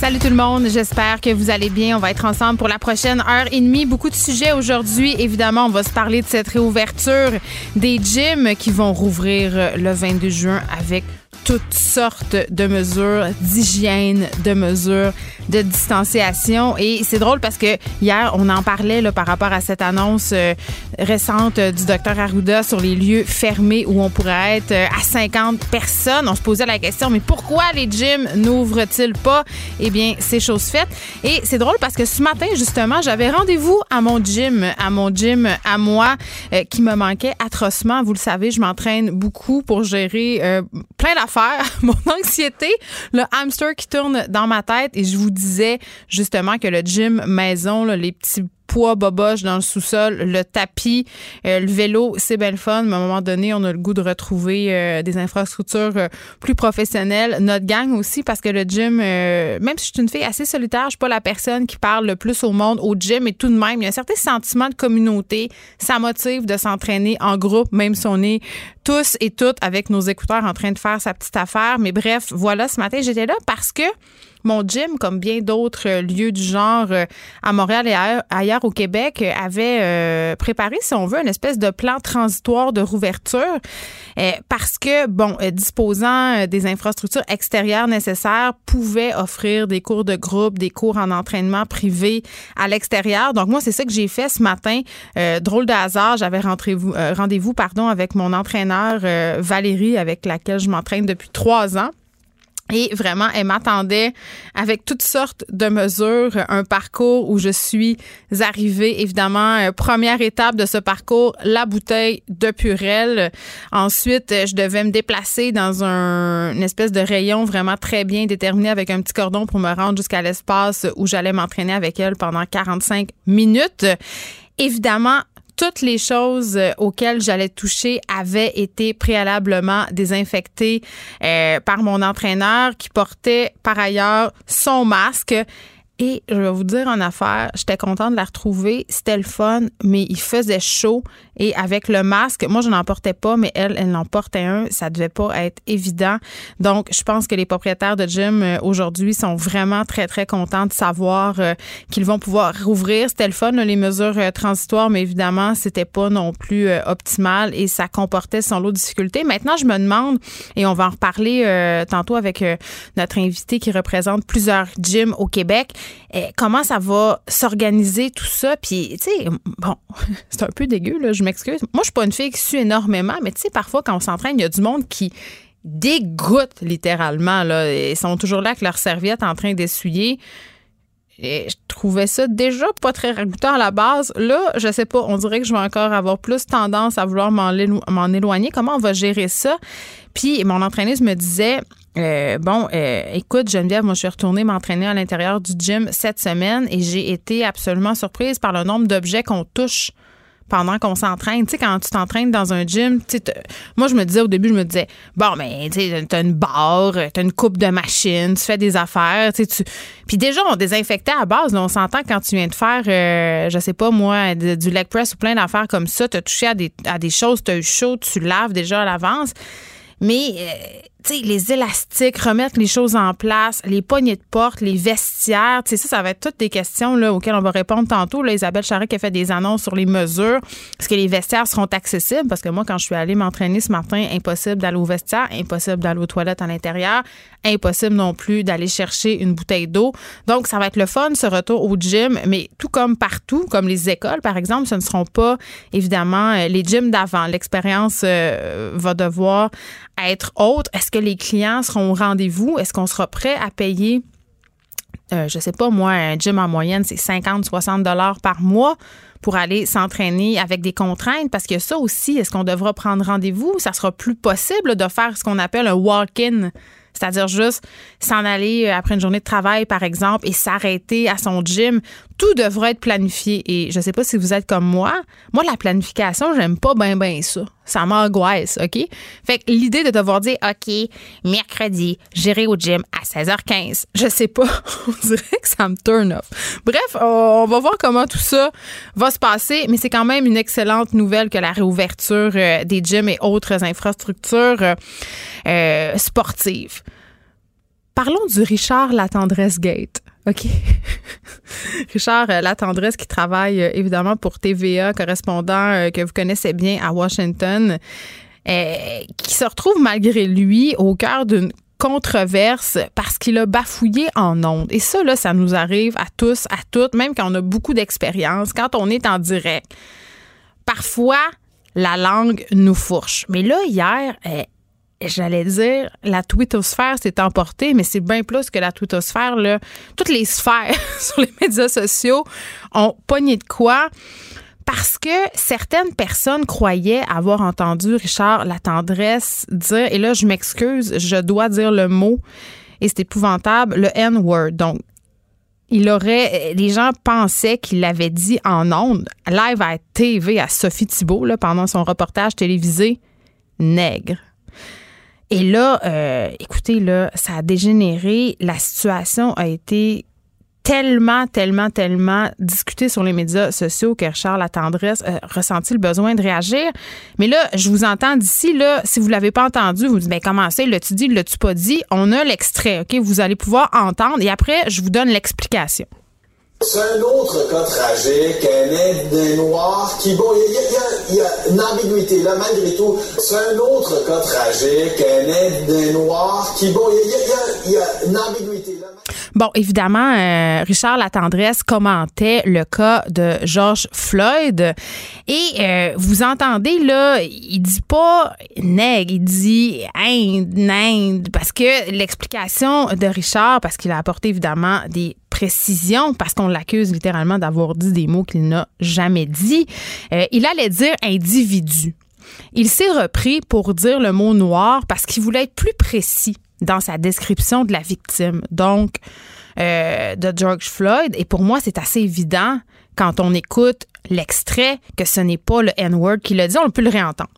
Salut tout le monde, j'espère que vous allez bien. On va être ensemble pour la prochaine heure et demie. Beaucoup de sujets aujourd'hui. Évidemment, on va se parler de cette réouverture des gyms qui vont rouvrir le 22 juin avec toutes sortes de mesures d'hygiène, de mesures de distanciation. Et c'est drôle parce que hier, on en parlait là, par rapport à cette annonce euh, récente du docteur Arruda sur les lieux fermés où on pourrait être euh, à 50 personnes. On se posait la question, mais pourquoi les gyms n'ouvrent-ils pas? Eh bien, c'est chose faite. Et c'est drôle parce que ce matin, justement, j'avais rendez-vous à mon gym, à mon gym à moi, euh, qui me manquait atrocement. Vous le savez, je m'entraîne beaucoup pour gérer plein d'affaires mon anxiété, le hamster qui tourne dans ma tête. Et je vous disais justement que le gym maison, les petits poids boboche dans le sous-sol, le tapis, euh, le vélo, c'est belle fun, mais à un moment donné, on a le goût de retrouver euh, des infrastructures euh, plus professionnelles. Notre gang aussi, parce que le gym, même si je suis une fille assez solitaire, je suis pas la personne qui parle le plus au monde au gym, et tout de même, il y a un certain sentiment de communauté. Ça motive de s'entraîner en groupe, même si on est tous et toutes avec nos écouteurs en train de faire sa petite affaire. Mais bref, voilà, ce matin, j'étais là parce que mon gym, comme bien d'autres euh, lieux du genre euh, à Montréal et ailleurs au Québec, euh, avait préparé, si on veut, une espèce de plan transitoire de rouverture parce que, bon, disposant des infrastructures extérieures nécessaires, pouvait offrir des cours de groupe, des cours en entraînement privé à l'extérieur. Donc, moi, c'est ça que j'ai fait ce matin. drôle de hasard, j'avais rendez-vous pardon, avec mon entraîneur Valérie, avec laquelle je m'entraîne depuis trois ans. Et vraiment, elle m'attendait avec toutes sortes de mesures, un parcours où je suis arrivée, évidemment, euh, première étape de ce parcours, la bouteille de Purel. Ensuite, je devais me déplacer dans un, une espèce de rayon vraiment très bien déterminé avec un petit cordon pour me rendre jusqu'à l'espace où j'allais m'entraîner avec elle pendant 45 minutes. Évidemment, toutes les choses euh, auxquelles j'allais toucher avaient été préalablement désinfectées euh, par mon entraîneur qui portait par ailleurs son masque. Et je vais vous dire en affaire, j'étais contente de la retrouver. C'était le fun, mais il faisait chaud. Et avec le masque, moi, je n'en portais pas, mais elle, elle en portait un. Ça devait pas être évident. Donc, je pense que les propriétaires de gym euh, aujourd'hui sont vraiment très, très contents de savoir euh, qu'ils vont pouvoir rouvrir. C'était le fun, les mesures euh, transitoires, mais évidemment, c'était pas non plus optimal et ça comportait son lot de difficultés. Maintenant, je me demande, et on va en reparler tantôt avec notre invité qui représente plusieurs gyms au Québec, comment ça va s'organiser tout ça? Puis, tu sais, bon, c'est un peu dégueu, là, je m'excuse. Moi, je suis pas une fille qui suit énormément, mais tu sais, parfois, quand on s'entraîne, il y a du monde qui dégoûte littéralement. Là. Ils sont toujours là avec leur serviette en train d'essuyer. Et je trouvais ça déjà pas très ragoûtant à la base. Là, je sais pas, on dirait que je vais encore avoir plus tendance à vouloir m'en éloigner. Comment on va gérer ça? Puis mon entraîneuse me disait, euh, bon, euh, écoute, Geneviève, moi, je suis retournée m'entraîner à l'intérieur du gym cette semaine et j'ai été absolument surprise par le nombre d'objets qu'on touche pendant qu'on s'entraîne. Tu sais, quand tu t'entraînes dans un gym, moi, je me disais au début, je me disais, bon, mais tu sais, t'as une barre, t'as une coupe de machine, tu fais des affaires, tu Puis déjà, on désinfectait à base. on s'entend quand tu viens de faire, euh, je sais pas moi, du leg press ou plein d'affaires comme ça, t'as touché à des, à des choses, t'as eu chaud, tu laves déjà à l'avance. Mais les élastiques, remettre les choses en place, les poignées de porte, les vestiaires, ça, ça va être toutes des questions là, auxquelles on va répondre tantôt. Là, Isabelle Charret qui a fait des annonces sur les mesures. Est-ce que les vestiaires seront accessibles? Parce que moi, quand je suis allée m'entraîner ce matin, impossible d'aller au vestiaire, impossible d'aller aux toilettes à l'intérieur, impossible non plus d'aller chercher une bouteille d'eau. Donc, ça va être le fun, ce retour au gym, mais tout comme partout, comme les écoles, par exemple, ce ne seront pas évidemment euh, les gyms d'avant. L'expérience euh, va devoir être autre. Que les clients seront au rendez-vous? Est-ce qu'on sera prêt à payer, euh, je sais pas, moi, un gym en moyenne, c'est 50, 60 dollars par mois pour aller s'entraîner avec des contraintes? Parce que ça aussi, est-ce qu'on devra prendre rendez-vous? Ça sera plus possible de faire ce qu'on appelle un walk-in c'est-à-dire juste s'en aller euh, après une journée de travail, par exemple, et s'arrêter à son gym. Tout devrait être planifié. Et je sais pas si vous êtes comme moi. Moi, la planification, j'aime pas bien, bien ça. Ça m'angoisse, OK? Fait que l'idée de devoir dire, OK, mercredi, j'irai au gym à 16h15, je sais pas. on dirait que ça me turn off. Bref, on va voir comment tout ça va se passer, mais c'est quand même une excellente nouvelle que la réouverture euh, des gyms et autres infrastructures euh, euh, sportives. Parlons du Richard Latendresse Gate. OK. Richard Latendresse qui travaille évidemment pour TVA, correspondant que vous connaissez bien à Washington, qui se retrouve malgré lui au cœur d'une controverse parce qu'il a bafouillé en ondes. Et ça, là, ça nous arrive à tous, à toutes, même quand on a beaucoup d'expérience, quand on est en direct. Parfois, la langue nous fourche. Mais là, hier, eh, j'allais dire, la twittosphère s'est emportée, mais c'est bien plus que la twittosphère. Toutes les sphères sur les médias sociaux ont pogné de quoi parce que certaines personnes croyaient avoir entendu Richard la tendresse dire, et là je m'excuse, je dois dire le mot, et c'est épouvantable, le N-word. Donc, il aurait, les gens pensaient qu'il l'avait dit en ondes, live à TV à Sophie Thibault, pendant son reportage télévisé, nègre. Et là, euh, écoutez, là, ça a dégénéré. La situation a été tellement, tellement, tellement discuté sur les médias sociaux que Charles Tendresse a ressenti le besoin de réagir. Mais là, je vous entends d'ici, là, si vous l'avez pas entendu, vous, vous dites, ben, comment ça, l'as-tu dit, l'as-tu pas dit? On a l'extrait, OK? Vous allez pouvoir entendre et après, je vous donne l'explication. C'est un autre cas tragique, un aide noir qui, bon, il y, a une ambiguïté là, malgré tout. C'est un autre cas tragique, un aide noir qui, bon, il y, a une ambiguïté là. Bon, évidemment, euh, Richard Latendresse commentait le cas de George Floyd et euh, vous entendez là, il dit pas nègre, il dit Inde, Inde, parce que l'explication de Richard, parce qu'il a apporté évidemment des précisions, parce qu'on l'accuse littéralement d'avoir dit des mots qu'il n'a jamais dit, euh, il allait dire individu. Il s'est repris pour dire le mot noir parce qu'il voulait être plus précis dans sa description de la victime, donc euh, de George Floyd. Et pour moi, c'est assez évident quand on écoute l'extrait que ce n'est pas le N-word qui l'a dit. On peut le réentendre.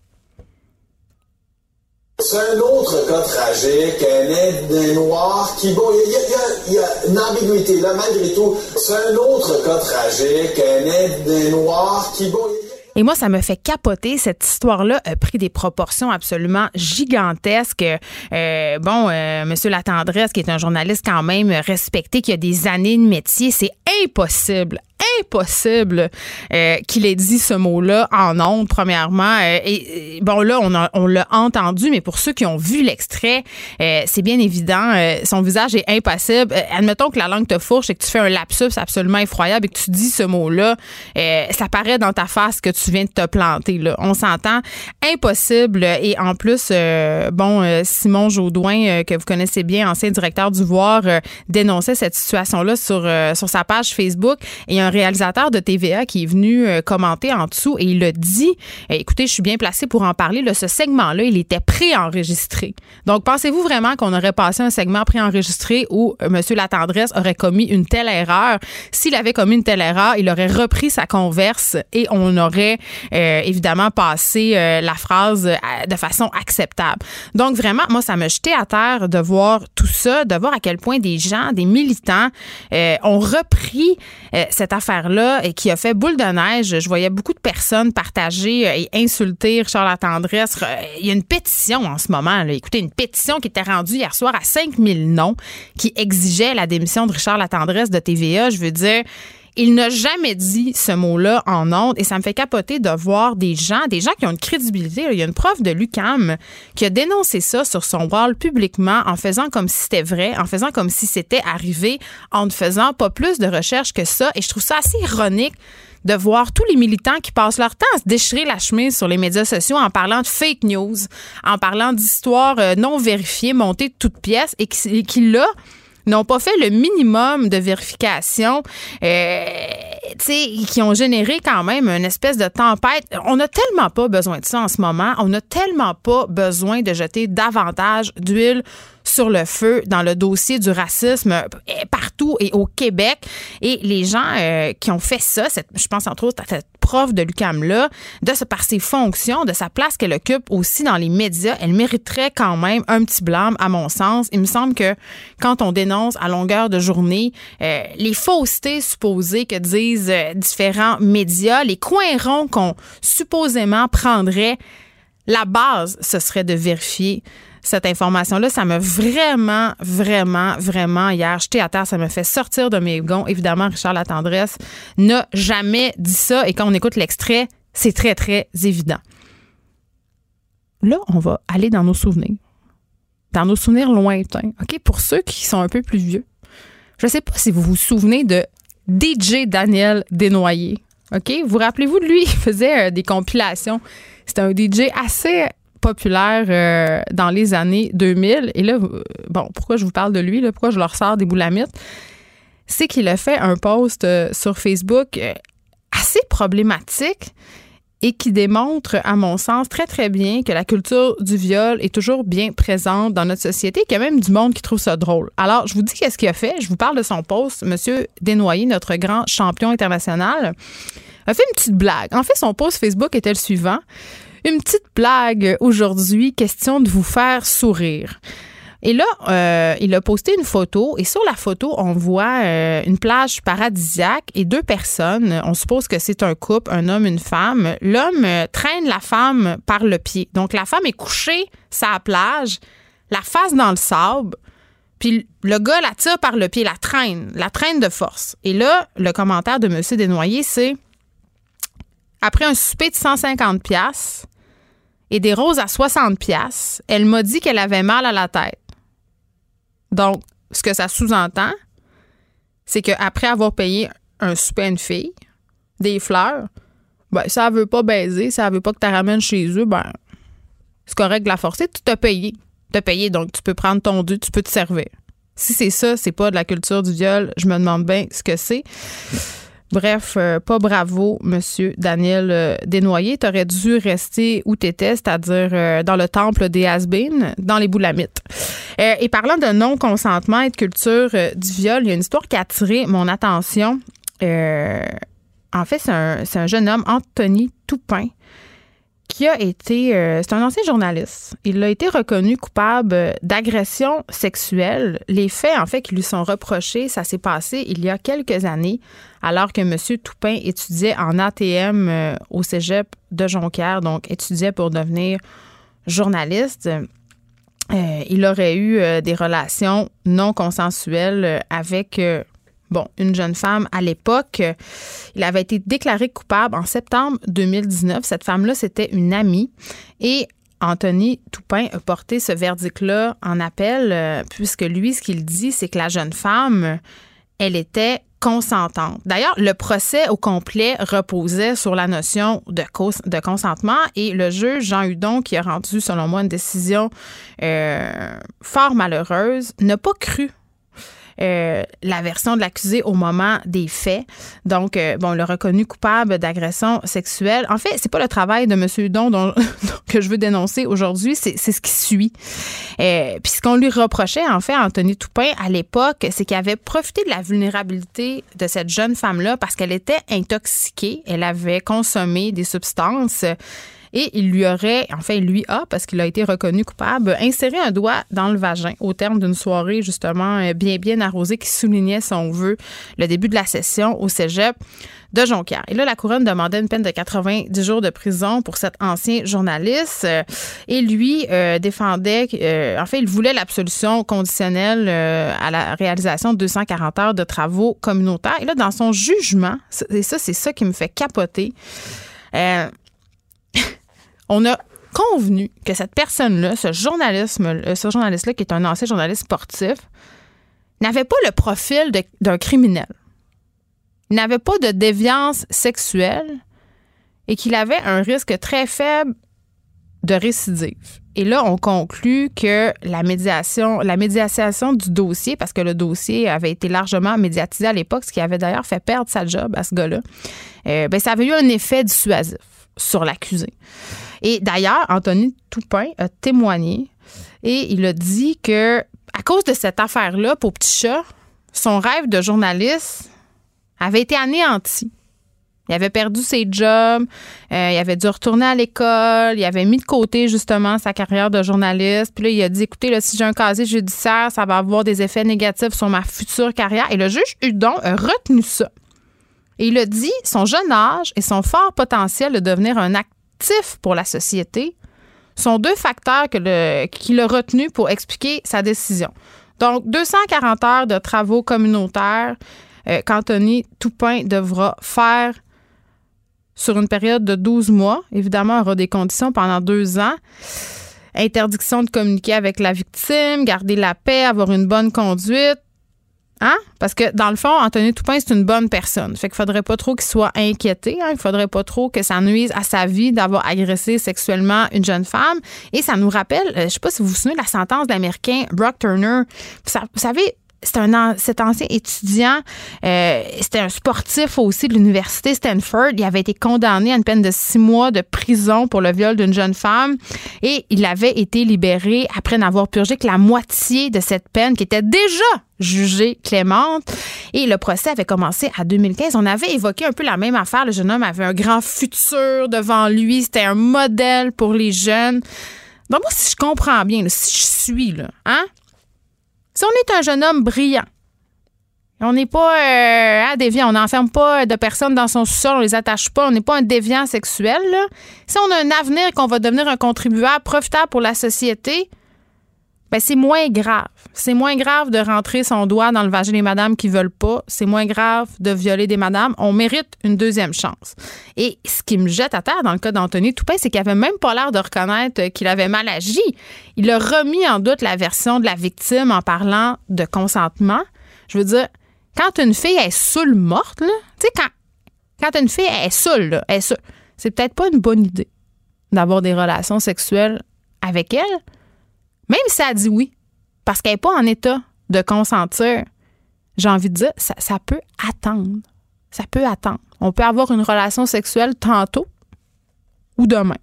C'est un autre cas tragique, un aide noir qui, bon, il y, a une ambiguïté là, malgré tout. C'est un autre cas tragique, un aide noir qui, bon, et moi, ça me fait capoter. Cette histoire-là a pris des proportions absolument gigantesques. Euh, bon, euh, Monsieur Latendresse, qui est un journaliste quand même respecté, qui a des années de métier, c'est impossible, impossible euh, qu'il ait dit ce mot-là en ondes, premièrement. Euh, et, bon, là, on, on l'a entendu, mais pour ceux qui ont vu l'extrait, euh, c'est bien évident, son visage est impassible. admettons que la langue te fourche et que tu fais un lapsus absolument effroyable et que tu dis ce mot-là, ça paraît dans ta face que tu viens de te planter. Là. On s'entend impossible. Et en plus, bon, Simon Jaudoin, que vous connaissez bien, ancien directeur du Voir, dénonçait cette situation-là sur, sur sa page Facebook. Et réalisateur de TVA qui est venu euh, commenter en dessous et il a dit eh, écoutez, je suis bien placé pour en parler. ce segment-là, il était préenregistré. Donc, pensez-vous vraiment qu'on aurait passé un segment préenregistré où euh, M. Latendresse aurait commis une telle erreur? S'il avait commis une telle erreur, il aurait repris sa converse et on aurait euh, évidemment passé la phrase de façon acceptable. Donc, vraiment, moi, ça me jetait à terre de voir tout ça, de voir à quel point des gens, des militants ont repris cette affaire et qui a fait boule de neige. Je voyais beaucoup de personnes partager euh, et insulter Richard La Tendresse. Il y a une pétition en ce moment. Là. Écoutez, une pétition qui était rendue hier soir à 5000 noms qui exigeait la démission de Richard La Tendresse de TVA. Je veux dire, il n'a jamais dit ce mot-là en ondes et ça me fait capoter de voir des gens, des gens qui ont une crédibilité. Il y a une prof de l'UCAM qui a dénoncé ça sur son wall publiquement en faisant comme si c'était vrai, en faisant comme si c'était arrivé, en ne faisant pas plus de recherches que ça. Et je trouve ça assez ironique de voir tous les militants qui passent leur temps à se déchirer la chemise sur les médias sociaux en parlant de fake news, en parlant d'histoires euh, non vérifiées, montées de toutes pièces et qui, qui là, n'ont pas fait le minimum de vérification. Euh, qui ont généré quand même une espèce de tempête. On n'a tellement pas besoin de ça en ce moment. On n'a tellement pas besoin de jeter davantage d'huile sur le feu dans le dossier du racisme partout et au Québec. Et les gens euh, qui ont fait ça, je pense entre autres à de l'UCAM-là, de par ses fonctions, de sa place qu'elle occupe aussi dans les médias, elle mériterait quand même un petit blâme, à mon sens. Il me semble que quand on dénonce à longueur de journée euh, les faussetés supposées que disent euh, différents médias, les coins ronds qu'on supposément prendrait, la base, ce serait de vérifier cette information-là. Ça m'a vraiment, vraiment, vraiment hier jeté à terre. Ça me fait sortir de mes gonds. Évidemment, Richard Latendresse n'a jamais dit ça. Et quand on écoute l'extrait, c'est très, très évident. Là, on va aller dans nos souvenirs. Dans nos souvenirs lointains. OK? Pour ceux qui sont un peu plus vieux. Je ne sais pas si vous vous souvenez de DJ Daniel Desnoyers. OK? Vous rappelez-vous de lui? Il faisait euh, des compilations. C'était un DJ assez populaire euh, dans les années 2000. Et là, bon, pourquoi je vous parle de lui, là, pourquoi je leur sors des boulamites, c'est qu'il a fait un post euh, sur Facebook euh, assez problématique et qui démontre, à mon sens, très, très bien que la culture du viol est toujours bien présente dans notre société, qu'il y a même du monde qui trouve ça drôle. Alors, je vous dis qu'est-ce qu'il a fait. Je vous parle de son post. Monsieur Desnoyers, notre grand champion international, a fait une petite blague. En fait, son post Facebook était le suivant. Une petite blague aujourd'hui, question de vous faire sourire. Et là, euh, il a posté une photo et sur la photo, on voit euh, une plage paradisiaque et deux personnes. On suppose que c'est un couple, un homme, une femme. L'homme euh, traîne la femme par le pied. Donc la femme est couchée sur la plage, la face dans le sable. Puis le gars la tire par le pied, la traîne, la traîne de force. Et là, le commentaire de M. Desnoyers, c'est après un souper de 150 pièces, et des roses à 60 pièces, elle m'a dit qu'elle avait mal à la tête. Donc, ce que ça sous-entend, c'est qu'après avoir payé un souper à une fille, des fleurs, ben, ça veut pas baiser, ça veut pas que tu ramènes chez eux, ben, c'est correct de la forcer, tu t'as payé. Tu as payé, donc tu peux prendre ton dû, tu peux te servir. Si c'est ça, c'est pas de la culture du viol, je me demande bien ce que c'est. Bref, euh, pas bravo, Monsieur Daniel euh, Desnoyers. T'aurais dû rester où t'étais, c'est-à-dire euh, dans le temple des has dans les boulamites. et parlant de non-consentement et de culture du viol, il y a une histoire qui a attiré mon attention. en fait, c'est un, un, jeune homme, Anthony Toupin, qui a été, euh, c'est un ancien journaliste. Il a été reconnu coupable d'agression sexuelle. Les faits, en fait, qui lui sont reprochés, ça s'est passé il y a quelques années, alors que M. Toupin étudiait en ATM euh, au Cégep de Jonquière, donc étudiait pour devenir journaliste. Euh, il aurait eu des relations non consensuelles avec bon, une jeune femme à l'époque. Il avait été déclaré coupable en septembre 2019. Cette femme-là, c'était une amie. Et Anthony Toupin a porté ce verdict-là en appel, euh, puisque lui, ce qu'il dit, c'est que la jeune femme, elle était consentante. D'ailleurs, le procès au complet reposait sur la notion de, de consentement et le juge Jean Hudon, qui a rendu, selon moi, une décision euh, fort malheureuse, n'a pas cru euh, la version de l'accusé au moment des faits. Donc, euh, bon, le reconnu coupable d'agression sexuelle. En fait, c'est pas le travail de M. Hudon que je veux dénoncer aujourd'hui, c'est ce qui suit. Euh, puis ce qu'on lui reprochait, en fait, Anthony Toupin, à l'époque, c'est qu'il avait profité de la vulnérabilité de cette jeune femme-là parce qu'elle était intoxiquée. Elle avait consommé des substances et il lui aurait, enfin, lui a, parce qu'il a été reconnu coupable, inséré un doigt dans le vagin au terme d'une soirée justement euh, bien, bien arrosée qui soulignait, son vœu, le début de la session au cégep de Jonquière. Et là, la couronne demandait une peine de 90 jours de prison pour cet ancien journaliste. Euh, et lui euh, défendait, en fait, il voulait l'absolution conditionnelle à la réalisation de 240 heures de travaux communautaires. Et là, dans son jugement, et ça, c'est ça qui me fait capoter. On a convenu que cette personne-là, ce journalisme, ce journaliste-là, qui est un ancien journaliste sportif, n'avait pas le profil d'un criminel. N'avait pas de déviance sexuelle et qu'il avait un risque très faible de récidive. Et là, on conclut que la médiation, la médiation du dossier, parce que le dossier avait été largement médiatisé à l'époque, ce qui avait d'ailleurs fait perdre sa job à ce gars-là, euh, ben, ça avait eu un effet dissuasif sur l'accusé. Et d'ailleurs, Anthony Toupin a témoigné et il a dit que à cause de cette affaire-là, pour Petit Chat, son rêve de journaliste avait été anéanti. Il avait perdu ses jobs, euh, il avait dû retourner à l'école, il avait mis de côté justement sa carrière de journaliste. Puis là, il a dit écoutez, si j'ai un casier judiciaire, ça va avoir des effets négatifs sur ma future carrière. Et le juge Hudon a retenu ça. Et il a dit son jeune âge et son fort potentiel de devenir un pour la société sont deux facteurs qu'il a retenus pour expliquer sa décision. Donc, 240 heures de travaux communautaires euh, qu'Anthony Toupin devra faire sur une période de 12 mois. Évidemment, il aura des conditions pendant deux ans. Interdiction de communiquer avec la victime, garder la paix, avoir une bonne conduite. Hein? Parce que dans le fond, Anthony Toupin, c'est une bonne personne. Fait qu'il faudrait pas trop qu'il soit inquiété. Hein? Il faudrait pas trop que ça nuise à sa vie d'avoir agressé sexuellement une jeune femme. Et ça nous rappelle, euh, je sais pas si vous vous souvenez de la sentence de l'Américain Brock Turner. vous savez, c'est un cet ancien étudiant, euh, c'était un sportif aussi de l'université Stanford. Il avait été condamné à une peine de six mois de prison pour le viol d'une jeune femme et il avait été libéré après n'avoir purgé que la moitié de cette peine qui était déjà jugée clémente. Et le procès avait commencé à 2015. On avait évoqué un peu la même affaire. Le jeune homme avait un grand futur devant lui. C'était un modèle pour les jeunes. Donc moi, si je comprends bien, si je suis là, hein, si on est un jeune homme brillant, on n'est pas euh, déviant, on n'enferme pas de personnes dans son sous-sol, on les attache pas, on n'est pas un déviant sexuel. Si on a un avenir qu'on va devenir un contribuable profitable pour la société, ben c'est moins grave. C'est moins grave de rentrer son doigt dans le vagin des madames qui veulent pas. C'est moins grave de violer des madames. On mérite une deuxième chance. Et ce qui me jette à terre dans le cas d'Anthony Toupin, c'est qu'il avait même pas l'air de reconnaître qu'il avait mal agi. Il a remis en doute la version de la victime en parlant de consentement. Je veux dire, quand une fille est saoule morte, tu sais, quand, quand une fille est est c'est peut-être pas une bonne idée d'avoir des relations sexuelles avec elle. Même si elle dit oui, parce qu'elle n'est pas en état de consentir, j'ai envie de dire, ça, peut attendre. Ça peut attendre. On peut avoir une relation sexuelle tantôt ou demain.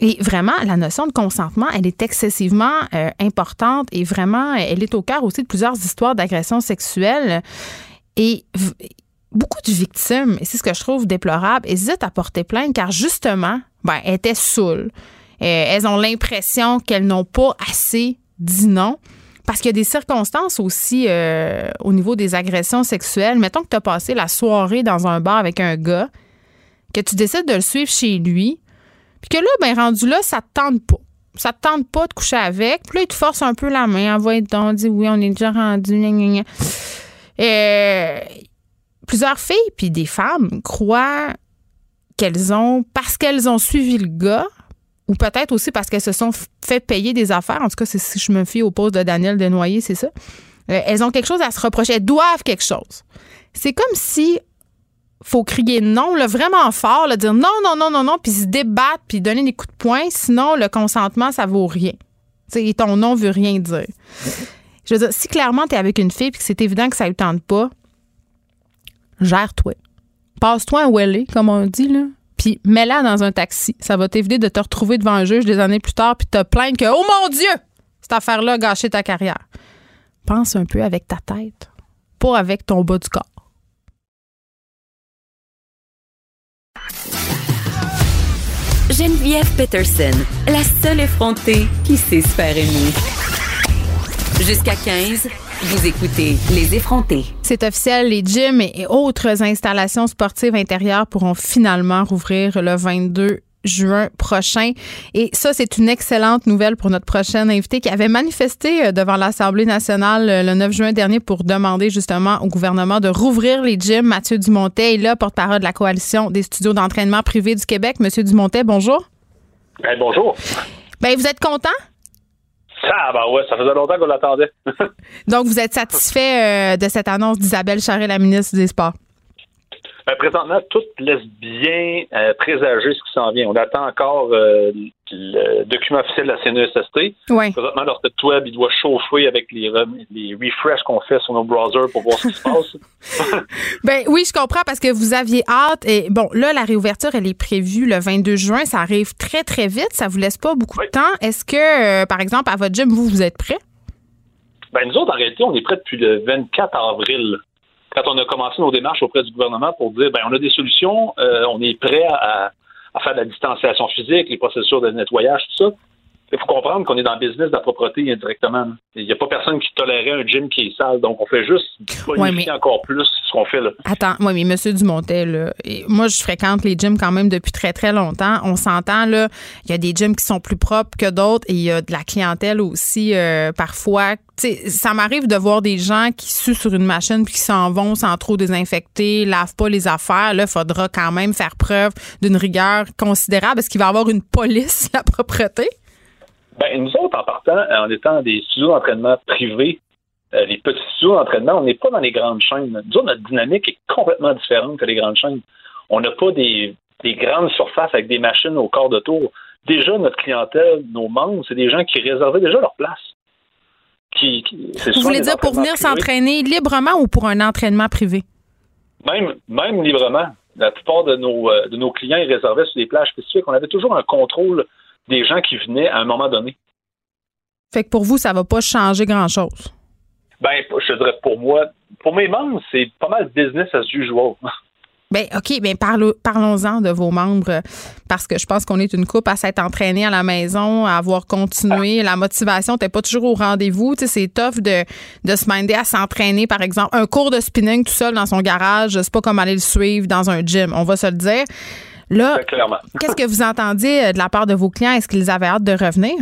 Et vraiment, la notion de consentement, elle est excessivement euh, importante et vraiment, elle est au cœur aussi de plusieurs histoires d'agression sexuelle. Et beaucoup de victimes, et c'est ce que je trouve déplorable, hésitent à porter plainte car justement, ben, elles étaient saoules. Euh, elles ont l'impression qu'elles n'ont pas assez dit non. Parce qu'il y a des circonstances aussi euh, au niveau des agressions sexuelles. Mettons que tu as passé la soirée dans un bar avec un gars, que tu décides de le suivre chez lui, puis que là, ben rendu là, ça te tente pas. Ça te tente pas de coucher avec. Puis là, il te force un peu la main. Envoie donc, dit oui, on est déjà rendu. Et euh, plusieurs filles puis des femmes croient qu'elles ont, parce qu'elles ont suivi le gars, ou peut-être aussi parce qu'elles se sont fait payer des affaires. En tout cas, si je me fie au poste de Daniel Desnoyers, c'est ça. Euh, elles ont quelque chose à se reprocher. Elles doivent quelque chose. C'est comme si faut crier non, là, vraiment fort, dire non, non, non, non, non, puis se débattre, puis donner des coups de poing. Sinon, le consentement, ça vaut rien. et ton non veut rien dire. Je veux dire, si clairement tu es avec une fille puis que c'est évident que ça ne tente pas, gère-toi. Passe-toi un welly, comme on dit, là puis mets-la dans un taxi. Ça va t'éviter de te retrouver devant un juge des années plus tard puis te plaindre que, oh mon Dieu, cette affaire-là a gâché ta carrière. Pense un peu avec ta tête, pas avec ton bas du corps. Geneviève Peterson, la seule effrontée qui sait se faire aimer. Jusqu'à 15. Vous écoutez Les effrontés. C'est officiel, les gyms et autres installations sportives intérieures pourront finalement rouvrir le 22 juin prochain. Et ça, c'est une excellente nouvelle pour notre prochaine invité qui avait manifesté euh, devant l'Assemblée nationale euh, le 9 juin dernier pour demander justement au gouvernement de rouvrir les gyms. Mathieu Dumontet est là, porte-parole de la Coalition des studios d'entraînement privés du Québec. Monsieur Dumontet, bonjour. Ben, bonjour. Ben, vous êtes content? Ah, ben ouais, ça faisait longtemps qu'on l'attendait. Donc, vous êtes satisfait euh, de cette annonce d'Isabelle Charret, la ministre des Sports? Ben, présentement, tout laisse bien euh, présager ce qui s'en vient. On attend encore euh, le document officiel de la CNESST. Oui. Présentement, leur site web, il doit chauffer avec les, les refreshs qu'on fait sur nos browsers pour voir ce qui se passe. Ben oui, je comprends parce que vous aviez hâte. Et bon, là, la réouverture, elle est prévue le 22 juin. Ça arrive très, très vite. Ça vous laisse pas beaucoup Oui. de temps. Est-ce que, euh, par exemple, à votre gym, vous, vous êtes prêt? Ben, nous autres, en réalité, on est prêts depuis le 24 avril, quand on a commencé nos démarches auprès du gouvernement pour dire, ben, on a des solutions, euh, on est prêt à, faire de la distanciation physique, les procédures de nettoyage, tout ça. Il faut comprendre qu'on est dans le business de la propreté indirectement. Il n'y a pas personne qui tolérait un gym qui est sale, donc on fait juste bonifier Ouais, mais- encore plus ce qu'on fait là. Attends, moi, mais Monsieur Dumontel, là, moi, je fréquente les gyms quand même depuis très, très longtemps. On s'entend, là, il y a des gyms qui sont plus propres que d'autres et il y a de la clientèle aussi, euh, parfois. Tu sais, ça m'arrive de voir des gens qui suent sur une machine puis qui s'en vont sans trop désinfecter, lavent pas les affaires. Là, il faudra quand même faire preuve d'une rigueur considérable. Est-ce qu'il va y avoir une police, de la propreté? Ben, nous autres, en partant, en étant des studios d'entraînement privés, euh, les petits studios d'entraînement, on n'est pas dans les grandes chaînes. Nous autres, notre dynamique est complètement différente que les grandes chaînes. On n'a pas des, des grandes surfaces avec des machines au quart de tour. Déjà, notre clientèle, nos membres, c'est des gens qui réservaient déjà leur place. Qui, qui- Vous voulez dire pour venir s'entraîner librement ou pour un entraînement privé? Même, même librement. La plupart de nos, euh, de nos clients ils réservaient sur des plages spécifiques. On avait toujours un contrôle des gens qui venaient à un moment donné. Fait que pour vous, ça va pas changer grand-chose? Ben, je dirais pour moi, pour mes membres, c'est pas mal business as usual. Ben OK, ben parlo- parlons-en de vos membres parce que je pense qu'on est une coupe à s'être entraîné à la maison, à avoir continué. La motivation n'était pas toujours au rendez-vous. Tu sais, c'est tough de, de se minder à s'entraîner, par exemple. Un cours de spinning tout seul dans son garage, c'est pas comme aller le suivre dans un gym, on va se le dire. Là, clairement. qu'est-ce que vous entendiez euh, de la part de vos clients? Est-ce qu'ils avaient hâte de revenir?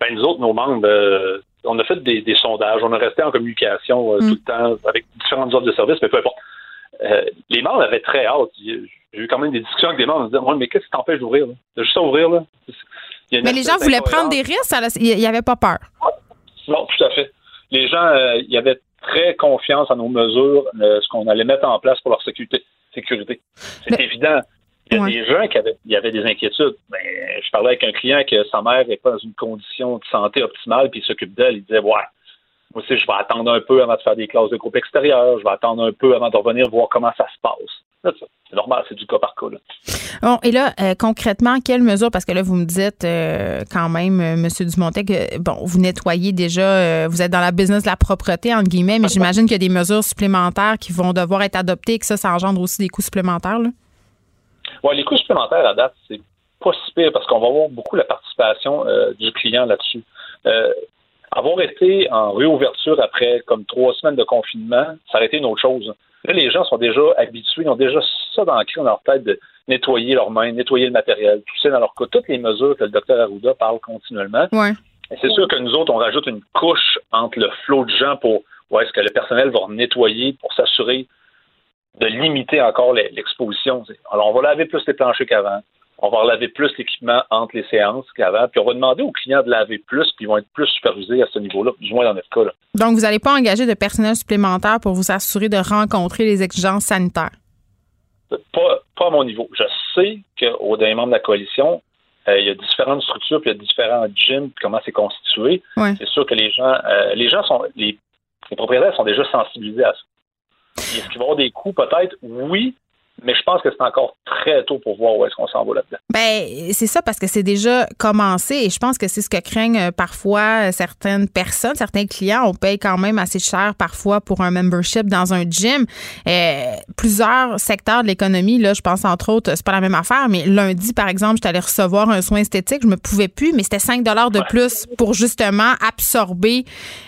Ben, nous autres, nos membres, euh, on a fait des, des sondages, on a resté en communication euh, Mm. tout le temps avec différentes offres de services, mais peu importe. Euh, les membres avaient très hâte. J'ai eu quand même des discussions avec des membres. Ils disaient, Ouais, mais qu'est-ce qui t'empêche d'ouvrir? T'as juste à ouvrir, là? Mais les gens voulaient prendre des risques, ça, il n'y avait pas peur. Non, tout à fait. Les gens, euh, il y avait très confiance en nos mesures, euh, ce qu'on allait mettre en place pour leur sécurité. sécurité. C'est évident. Il y a Ouais. des gens qui avaient, il y avait des inquiétudes. Ben, je parlais avec un client que sa mère n'est pas dans une condition de santé optimale, puis il s'occupe d'elle. Il disait, ouais, moi aussi, je vais attendre un peu avant de faire des classes de groupe extérieur. Je vais attendre un peu avant de revenir voir comment ça se passe. C'est normal, c'est du cas par cas. Là. Bon, et là, euh, concrètement, quelles mesures, parce que là, vous me dites euh, quand même, euh, M. Dumontet, que bon, vous nettoyez déjà, euh, vous êtes dans la business de la propreté, entre guillemets, mais j'imagine qu'il y a des mesures supplémentaires qui vont devoir être adoptées et que ça, ça engendre aussi des coûts supplémentaires. Là. Ouais, les coûts supplémentaires à date, c'est pas si pire parce qu'on va voir beaucoup la participation euh, du client là-dessus. Euh, avoir été en réouverture après comme trois semaines de confinement, ça aurait été une autre chose. Là, les gens sont déjà habitués, ils ont déjà ça dans dans leur tête de nettoyer leurs mains, nettoyer le matériel, tout ça dans leur cas. Toutes les mesures que le docteur Arruda parle continuellement. Ouais. C'est sûr que nous autres, on rajoute une couche entre le flot de gens pour ouais, est-ce que le personnel va nettoyer pour s'assurer de limiter encore l'exposition. Alors, on va laver plus les planchers qu'avant. On va laver plus l'équipement entre les séances qu'avant. Puis on va demander aux clients de laver plus, puis ils vont être plus supervisés à ce niveau-là, du moins dans notre cas. Là. Donc, vous n'allez pas engager de personnel supplémentaire pour vous assurer de rencontrer les exigences sanitaires? Pas, pas à mon niveau. Je sais qu'au dernier membre de la coalition, euh, il y a différentes structures, puis il y a différents gyms, puis comment c'est constitué. Ouais. C'est sûr que les gens, euh, les gens sont, les, les propriétaires sont déjà sensibilisés à ça. Est-ce qu'il va y avoir des coûts? Peut-être? Oui, mais je pense que c'est encore très tôt pour voir où est-ce qu'on s'en va là-dedans. Ben, c'est ça parce que c'est déjà commencé et je pense que c'est ce que craignent euh, parfois euh, certaines personnes, certains clients. On paye quand même assez cher parfois pour un membership dans un gym. Euh, plusieurs secteurs de l'économie, là, je pense entre autres, c'est pas la même affaire, mais lundi, par exemple, j'étais allée recevoir un soin esthétique, je me pouvais plus, mais c'était 5 dollars de plus pour justement absorber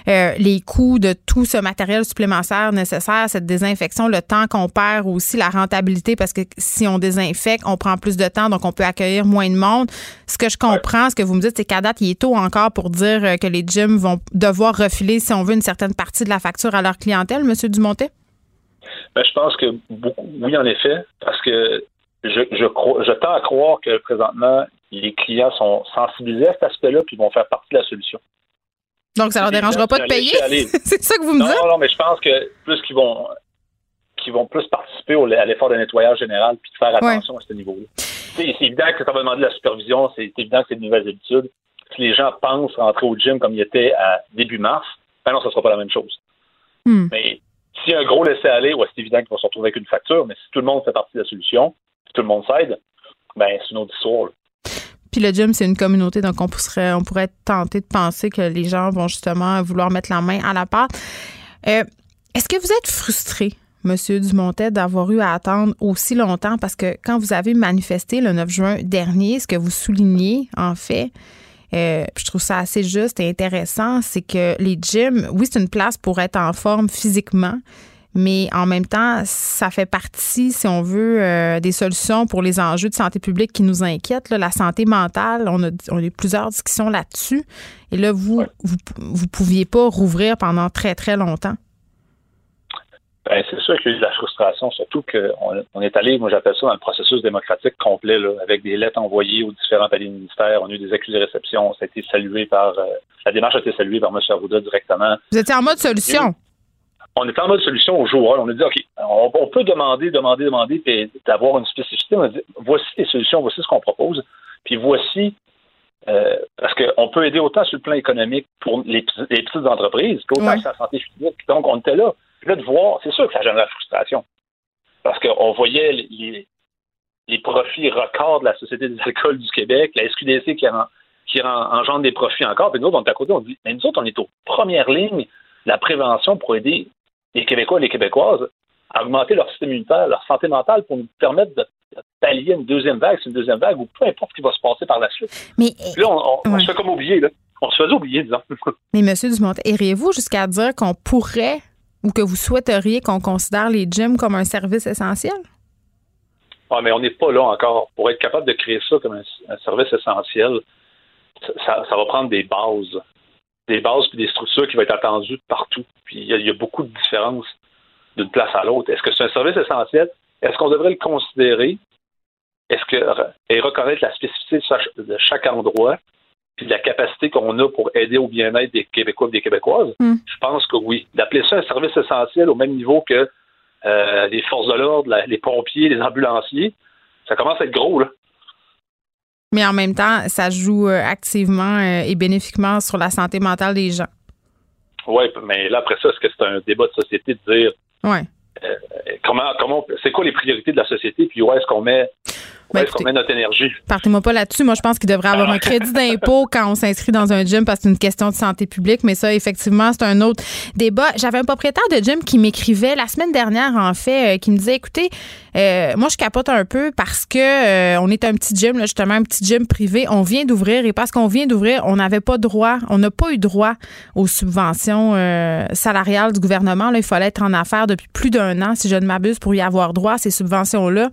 euh, les coûts de tout ce matériel supplémentaire nécessaire, cette désinfection, le temps qu'on perd aussi, la rentabilité parce que si on désinfecte, on prend plus de temps, donc on peut accueillir moins de monde. Ce que je comprends, ce que vous me dites, c'est qu'à date, il est tôt encore pour dire euh, que les gyms vont devoir refiler, si on veut, une certaine partie de la facture à leur clientèle, M. Dumontet? Ben, je pense que beaucoup, oui, en effet, parce que je, je, crois, je tends à croire que présentement, les clients sont sensibilisés à cet aspect-là, puis vont faire partie de la solution. Donc, ça leur Les dérangera pas de payer? c'est ça que vous me Non, dites? non, mais je pense que plus qu'ils vont. Qui vont plus participer au, à l'effort de nettoyage général puis de faire attention à ce niveau-là. C'est évident que ça va demander de la supervision, c'est évident que c'est de nouvelles habitudes. Si les gens pensent rentrer au gym comme il était à début mars, ben non, ce ne sera pas la même chose. Hmm. Mais s'il y a un gros laisser-aller, ouais, c'est évident qu'ils vont se retrouver avec une facture, mais si tout le monde fait partie de la solution, si tout le monde s'aide, ben c'est une autre histoire. Puis le gym, c'est une communauté, donc on pourrait, on pourrait tenter de penser que les gens vont justement vouloir mettre la main à la pâte. Euh, est-ce que vous êtes frustré, Monsieur Dumontet, d'avoir eu à attendre aussi longtemps? Parce que quand vous avez manifesté le 9 juin dernier, ce que vous soulignez, en fait, euh, je trouve ça assez juste et intéressant, c'est que les gyms, oui, c'est une place pour être en forme physiquement, mais en même temps, ça fait partie, si on veut, euh, des solutions pour les enjeux de santé publique qui nous inquiètent. la santé mentale, on a, on a eu plusieurs discussions là-dessus. Et là, vous, vous ne pouviez pas rouvrir pendant très, très longtemps. Ben, c'est sûr qu'il y a eu de la frustration, surtout qu'on on est allé, moi j'appelle ça, dans le processus démocratique complet, avec des lettres envoyées aux différents paliers ministères. On a eu des accusés de réception. Ça a été salué par. Euh, la démarche a été saluée par M. Arruda directement. Vous étiez en mode solution? on est en mode solution au jour. On a dit, OK, on, peut demander, demander, demander, puis d'avoir une spécificité. On a dit, voici les solutions, voici ce qu'on propose, puis voici, euh, parce qu'on peut aider autant sur le plan économique pour les, petites entreprises qu'autant sur la santé physique. Donc, on était là. Là, de voir, c'est sûr que ça génère la frustration. Parce qu'on voyait les, les, profits records de la Société des alcools du Québec, la SQDC qui, qui engendre des profits encore, puis nous autres, on est à côté, on dit, mais nous autres, on est aux premières lignes la prévention pour aider les Québécois et les Québécoises à augmenter leur système immunitaire, leur santé mentale pour nous permettre de pallier une deuxième vague, c'est une deuxième vague, ou peu importe ce qui va se passer par la suite. Mais là, on, se fait comme oublier, là. On se faisait oublier, disons. Mais M. Dumont, iriez-vous jusqu'à dire qu'on pourrait ou que vous souhaiteriez qu'on considère les gyms comme un service essentiel? Ah, mais on n'est pas là encore. Pour être capable de créer ça comme un, service essentiel, ça, va prendre des bases des bases et des structures qui vont être attendues partout. Puis il y, a beaucoup de différences d'une place à l'autre. Est-ce que c'est un service essentiel? Est-ce qu'on devrait le considérer? Est-ce que et reconnaître la spécificité de chaque endroit? Puis la capacité qu'on a pour aider au bien-être des Québécois et des Québécoises? Hmm. Je pense que oui. D'appeler ça un service essentiel au même niveau que euh, les forces de l'ordre, les pompiers, les ambulanciers, ça commence à être gros, là. Mais en même temps, ça joue euh, activement euh, et bénéfiquement sur la santé mentale des gens. Oui, mais là, après ça, est-ce que c'est un débat de société de dire ouais. Euh, comment, comment, c'est quoi les priorités de la société, puis où est-ce qu'on met ben, met notre énergie? Partez-moi pas là-dessus. Moi, je pense qu'il devrait avoir un crédit d'impôt quand on s'inscrit dans un gym parce que c'est une question de santé publique. Mais ça, effectivement, c'est un autre débat. J'avais un propriétaire de gym qui m'écrivait la semaine dernière, en fait, qui me disait, écoutez, euh, moi, je capote un peu parce que euh, on est un petit gym, là, justement, un petit gym privé. On vient d'ouvrir et parce qu'on vient d'ouvrir, on n'avait pas droit, on n'a pas eu droit aux subventions euh, salariales du gouvernement. Là, il fallait être en affaires depuis plus d'un an, si je ne m'abuse, pour y avoir droit à ces subventions-là.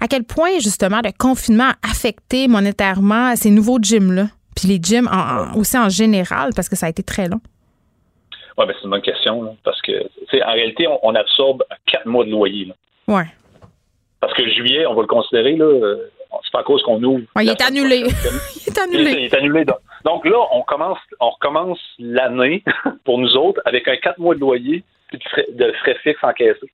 À quel point, justement, le confinement a affecté monétairement ces nouveaux gyms-là, puis les gyms aussi en général, parce que ça a été très long? Oui, ben c'est une bonne question, parce que, en réalité, on, absorbe quatre mois de loyer. Oui. Parce que juillet, on va le considérer, là, euh, c'est pas à cause qu'on ouvre. il, est annulé. il est annulé. Il est annulé. Donc, là, on commence, on recommence l'année pour nous autres avec un quatre mois de loyer de frais, de frais fixes encaissés.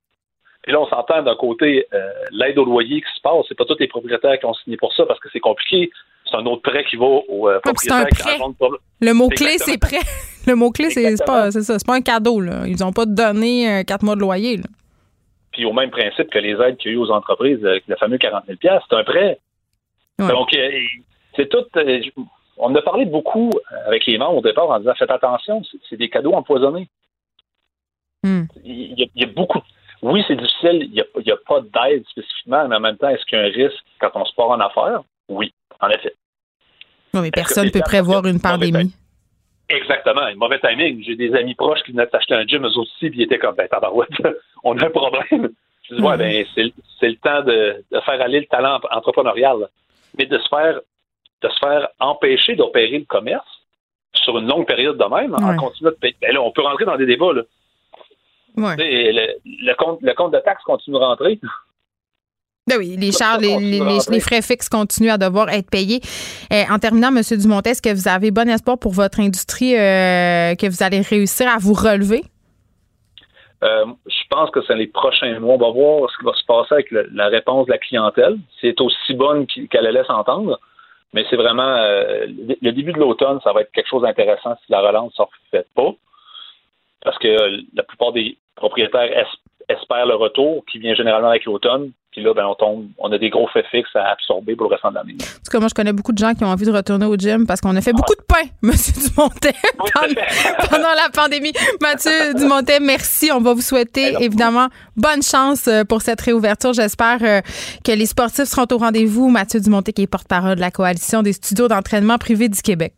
Et là, on s'entend d'un côté euh, l'aide au loyer qui se passe. C'est pas tous les propriétaires qui ont signé pour ça parce que c'est compliqué. C'est un autre prêt qui va au euh, propriétaire Le mot-clé, c'est prêt. Le mot-clé, c'est pas, ça. C'est pas un cadeau. Là. Ils n'ont pas donné quatre mois de loyer. Là. Puis au même principe que les aides qu'il y a eu aux entreprises, avec le fameux 40 000 c'est un prêt. Donc, euh, c'est tout. Euh, on a parlé beaucoup avec les membres au départ en disant faites attention, c'est des cadeaux empoisonnés. Hmm. Il, y a, beaucoup. Oui, c'est difficile, il n'y a, pas d'aide spécifiquement, mais en même temps, est-ce qu'il y a un risque quand on se part en affaires? Oui, en effet. Non, mais personne ne peut prévoir une pandémie. Exactement. Mauvais timing. J'ai des amis proches qui venaient d'acheter un gym, eux aussi, puis ils étaient comme, ben, tabarouette, on a un problème. Je dis, ouais, ben, c'est le temps de, faire aller le talent entrepreneurial. Mais de se faire, de se faire empêcher d'opérer le commerce sur une longue période de même, en continuant de payer. Ben là, on peut rentrer dans des débats, là. Le, compte, le compte de taxes continue de rentrer. Ben oui, les charges, les, frais fixes continuent à devoir être payés. Euh, en terminant, M. Dumont, est-ce que vous avez bon espoir pour votre industrie euh, que vous allez réussir à vous relever? Euh, je pense que c'est les prochains mois. On va voir ce qui va se passer avec la réponse de la clientèle. C'est aussi bonne qu'elle laisse entendre. Mais c'est vraiment euh, le début de l'automne, ça va être quelque chose d'intéressant si la relance ne se refait pas. Parce que la plupart des propriétaires espèrent le retour qui vient généralement avec l'automne. Puis là, ben, on tombe, on a des gros faits fixes à absorber pour le restant de l'année. En tout cas, moi, je connais beaucoup de gens qui ont envie de retourner au gym parce qu'on a fait beaucoup de pain, Monsieur Dumontet, pendant, la pandémie. Mathieu Dumontet, merci. On va vous souhaiter, évidemment, bonne chance euh, pour cette réouverture. J'espère euh, que les sportifs seront au rendez-vous. Mathieu Dumontet, qui est porte-parole de la Coalition des studios d'entraînement privés du Québec.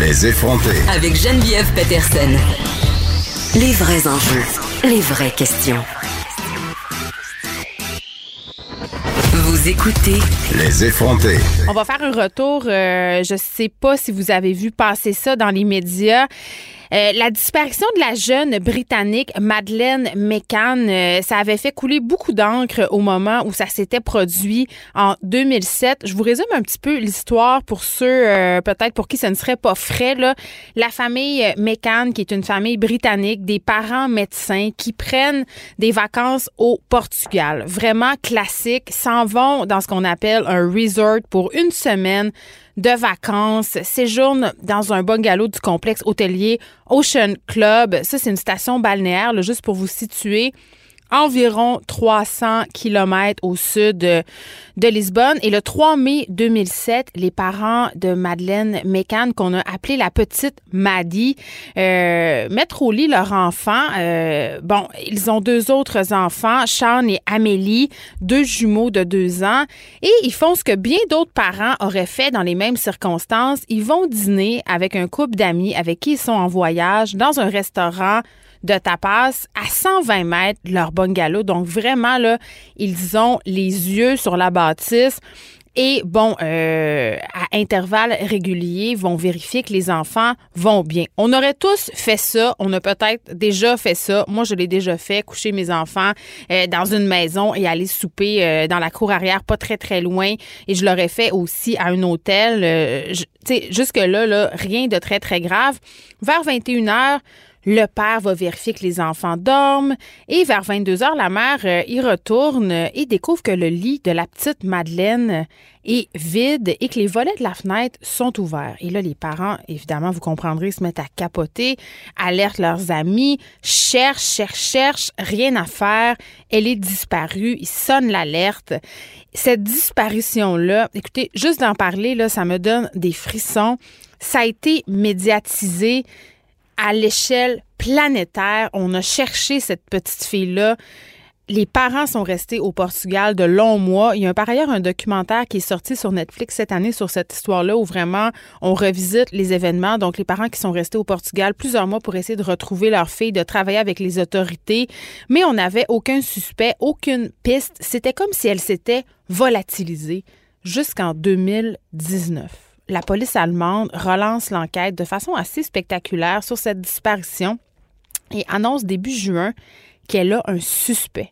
Les effrontés. Avec Geneviève Peterson. Les vrais enjeux, les vraies questions. Vous écoutez Les effrontés. On va faire un retour. Euh, je sais pas si vous avez vu passer ça dans les médias. Euh, la disparition de la jeune Britannique Madeleine McCann, euh, ça avait fait couler beaucoup d'encre au moment où ça s'était produit en 2007. Je vous résume un petit peu l'histoire pour ceux euh, peut-être pour qui ce ne serait pas frais. Là. La famille McCann, qui est une famille britannique, des parents médecins qui prennent des vacances au Portugal, vraiment classique, s'en vont dans ce qu'on appelle un resort pour une semaine de vacances, séjourne dans un bungalow du complexe hôtelier Ocean Club. Ça, c'est une station balnéaire, juste pour vous situer environ 300 kilomètres au sud de, Lisbonne. Et le 3 mai 2007, les parents de Madeleine Mécan, qu'on a appelé la petite Maddy, euh, mettent au lit leur enfant. Euh, bon, ils ont deux autres enfants, Sean et Amélie, deux jumeaux de deux ans. Et ils font ce que bien d'autres parents auraient fait dans les mêmes circonstances. Ils vont dîner avec un couple d'amis avec qui ils sont en voyage dans un restaurant de tapas à 120 mètres de leur bungalow. Donc vraiment, là, ils ont les yeux sur la bâtisse. Et bon, euh, à intervalles réguliers, vont vérifier que les enfants vont bien. On aurait tous fait ça. On a peut-être déjà fait ça. Moi, je l'ai déjà fait, coucher mes enfants euh, dans une maison et aller souper euh, dans la cour arrière, pas très très loin. Et je l'aurais fait aussi à un hôtel. tu sais, jusque là, là, rien de très très grave. Vers 21 heures le père va vérifier que les enfants dorment et vers 22 heures, la mère euh, y retourne et découvre que le lit de la petite Madeleine est vide et que les volets de la fenêtre sont ouverts. Et là, les parents, évidemment, vous comprendrez, se mettent à capoter, alertent leurs amis, cherchent, cherchent, cherchent, rien à faire. Elle est disparue. Ils sonnent l'alerte. Cette disparition-là, écoutez, juste d'en parler, là, ça me donne des frissons. Ça a été médiatisé à l'échelle planétaire. On a cherché cette petite fille-là. Les parents sont restés au Portugal de longs mois. Il y a par ailleurs un documentaire qui est sorti sur Netflix cette année sur cette histoire-là où vraiment on revisite les événements. Donc, les parents qui sont restés au Portugal plusieurs mois pour essayer de retrouver leur fille, de travailler avec les autorités. Mais on n'avait aucun suspect, aucune piste. C'était comme si elle s'était volatilisée jusqu'en 2019 la police allemande relance l'enquête de façon assez spectaculaire sur cette disparition et annonce début juin qu'elle a un suspect.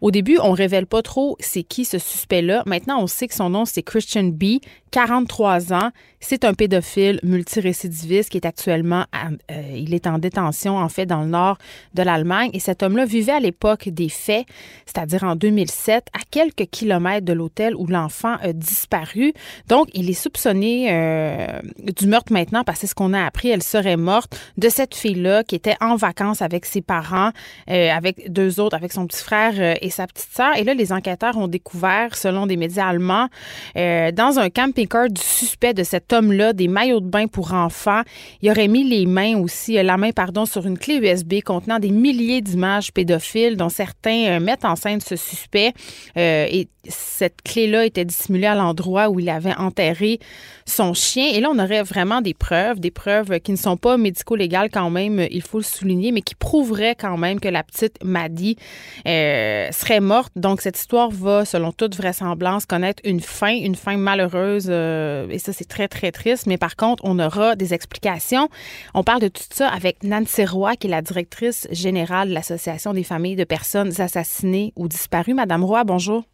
Au début, on révèle pas trop c'est qui ce suspect-là. Maintenant, on sait que son nom, c'est Christian B. 43 ans. C'est un pédophile multirécidiviste qui est actuellement, euh, il est en détention en fait dans le nord de l'Allemagne. Et cet homme-là vivait à l'époque des faits, c'est-à-dire en 2007, à quelques kilomètres de l'hôtel où l'enfant a disparu. Donc, il est soupçonné euh, du meurtre maintenant parce que ce qu'on a appris. Elle serait morte de cette fille-là qui était en vacances avec ses parents, euh, avec deux autres, avec son petit frère sa petite sœur. Et là, les enquêteurs ont découvert, selon des médias allemands, dans un camp du suspect de cet homme-là, des maillots de bain pour enfants. Il aurait mis les mains aussi, euh, la main, pardon, sur une clé USB contenant des milliers d'images pédophiles dont certains euh, mettent en scène ce suspect. Euh, et cette clé-là était dissimulée à l'endroit où il avait enterré son chien. Et là, on aurait vraiment des preuves, des preuves qui ne sont pas médico-légales quand même, il faut le souligner, mais qui prouveraient quand même que la petite Maddy serait morte. Donc, cette histoire va, selon toute vraisemblance, connaître une fin, une fin malheureuse euh, et ça, c'est très, très triste. Mais par contre, on aura des explications. On parle de tout ça avec Nancy Roy, qui est la directrice générale de l'Association des familles de personnes assassinées ou disparues. Madame Roy, bonjour.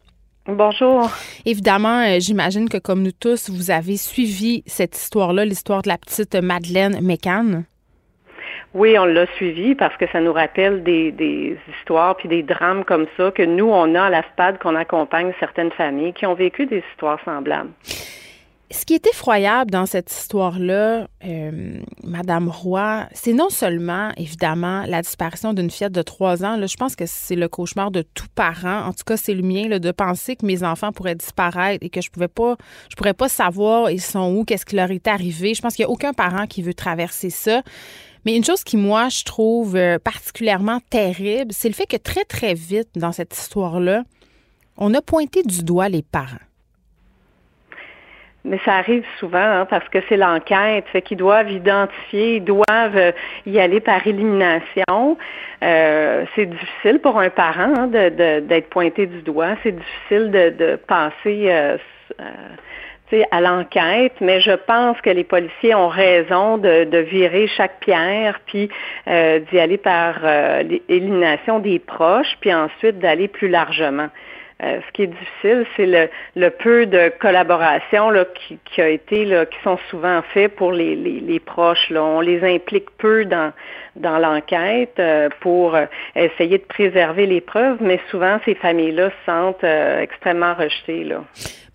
Bonjour. Évidemment, euh, j'imagine que comme nous tous, vous avez suivi cette histoire-là, l'histoire de la petite Madeleine Mécan. Oui, on l'a suivi parce que ça nous rappelle des, des histoires puis des drames comme ça que nous, on a à la SPAD, qu'on accompagne certaines familles qui ont vécu des histoires semblables. Ce qui est effroyable dans cette histoire-là, euh, Madame Roy, c'est non seulement, évidemment, la disparition d'une fillette de trois ans. Je pense que c'est le cauchemar de tout parent. En tout cas, c'est le mien là, de penser que mes enfants pourraient disparaître et que je pouvais pas, pourrais pas savoir ils sont où, qu'est-ce qui leur est arrivé. Je pense qu'il n'y a aucun parent qui veut traverser ça. Mais une chose qui, moi, je trouve euh, particulièrement terrible, c'est le fait que très, très vite, dans cette histoire-là, on a pointé du doigt les parents. Mais ça arrive souvent hein, parce que c'est l'enquête, fait qu'ils doivent identifier, ils doivent euh, y aller par élimination. Euh, c'est difficile pour un parent hein, d'être pointé du doigt. C'est difficile de, passer euh, à l'enquête, mais je pense que les policiers ont raison de, virer chaque pierre, puis d'y aller par l'élimination des proches, puis ensuite d'aller plus largement. Euh, ce qui est difficile, c'est le, peu de collaboration qui, a été, qui sont souvent faits pour les, proches. On les implique peu dans, dans l'enquête euh, pour euh, essayer de préserver les preuves, mais souvent ces familles-là se sentent extrêmement rejetées. Là.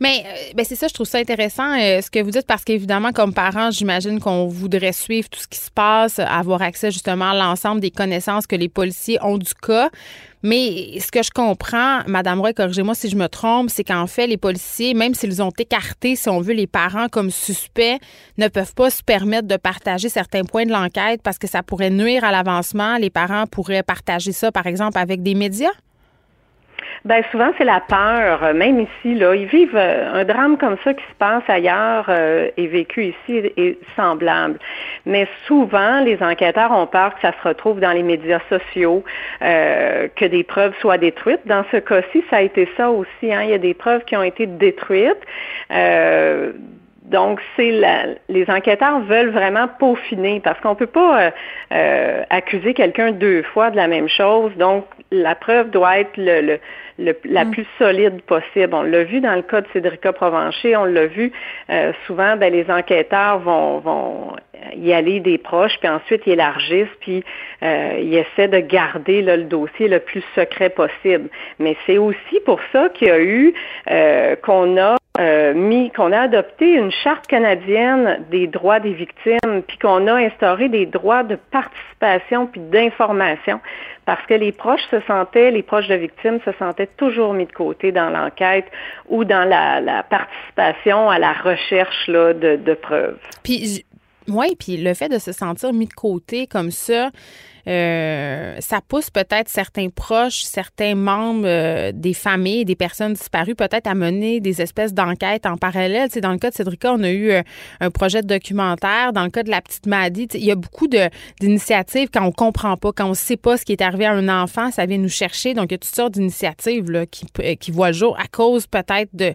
Mais ben c'est ça, je trouve ça intéressant ce que vous dites parce qu'évidemment, comme parents, j'imagine qu'on voudrait suivre tout ce qui se passe, avoir accès justement à l'ensemble des connaissances que les policiers ont du cas. Mais ce que je comprends, Madame Roy, corrigez-moi si je me trompe, c'est qu'en fait, les policiers, même s'ils ont écarté, si on veut, les parents comme suspects, ne peuvent pas se permettre de partager certains points de l'enquête parce que ça pourrait nuire à l'avancement. Les parents pourraient partager ça, par exemple, avec des médias? Ben souvent c'est la peur, même ici là, ils vivent euh, un drame comme ça qui se passe ailleurs euh, et vécu ici est semblable. Mais souvent les enquêteurs ont peur que ça se retrouve dans les médias sociaux, euh, que des preuves soient détruites. Dans ce cas-ci, ça a été ça aussi. Hein. Il y a des preuves qui ont été détruites. Donc, c'est les enquêteurs veulent vraiment peaufiner parce qu'on ne peut pas accuser quelqu'un deux fois de la même chose. Donc, la preuve doit être le, la mm. plus solide possible. On l'a vu dans le cas de Cédrica Provencher, on l'a vu euh, souvent, ben, les enquêteurs vont, vont y aller des proches, puis ensuite ils élargissent, puis euh, ils essaient de garder le dossier le plus secret possible. Mais c'est aussi pour ça qu'il y a eu euh, qu'on a euh, mis, qu'on a adopté une charte canadienne des droits des victimes, puis qu'on a instauré des droits de participation puis d'information, parce que les proches se sentaient, les proches de victimes se sentaient toujours mis de côté dans l'enquête ou dans la, participation à la recherche là, de, preuves. Puis oui, puis le fait de se sentir mis de côté comme ça, euh, ça pousse peut-être certains proches, certains membres euh, des familles, des personnes disparues, peut-être à mener des espèces d'enquêtes en parallèle. Dans le cas de Cédrica, on a eu euh, un projet de documentaire. Dans le cas de la petite Maddy, il y a beaucoup d'initiatives quand on comprend pas, quand on sait pas ce qui est arrivé à un enfant, ça vient nous chercher. Donc, il y a toutes sortes d'initiatives qui, qui voient le jour à cause peut-être de,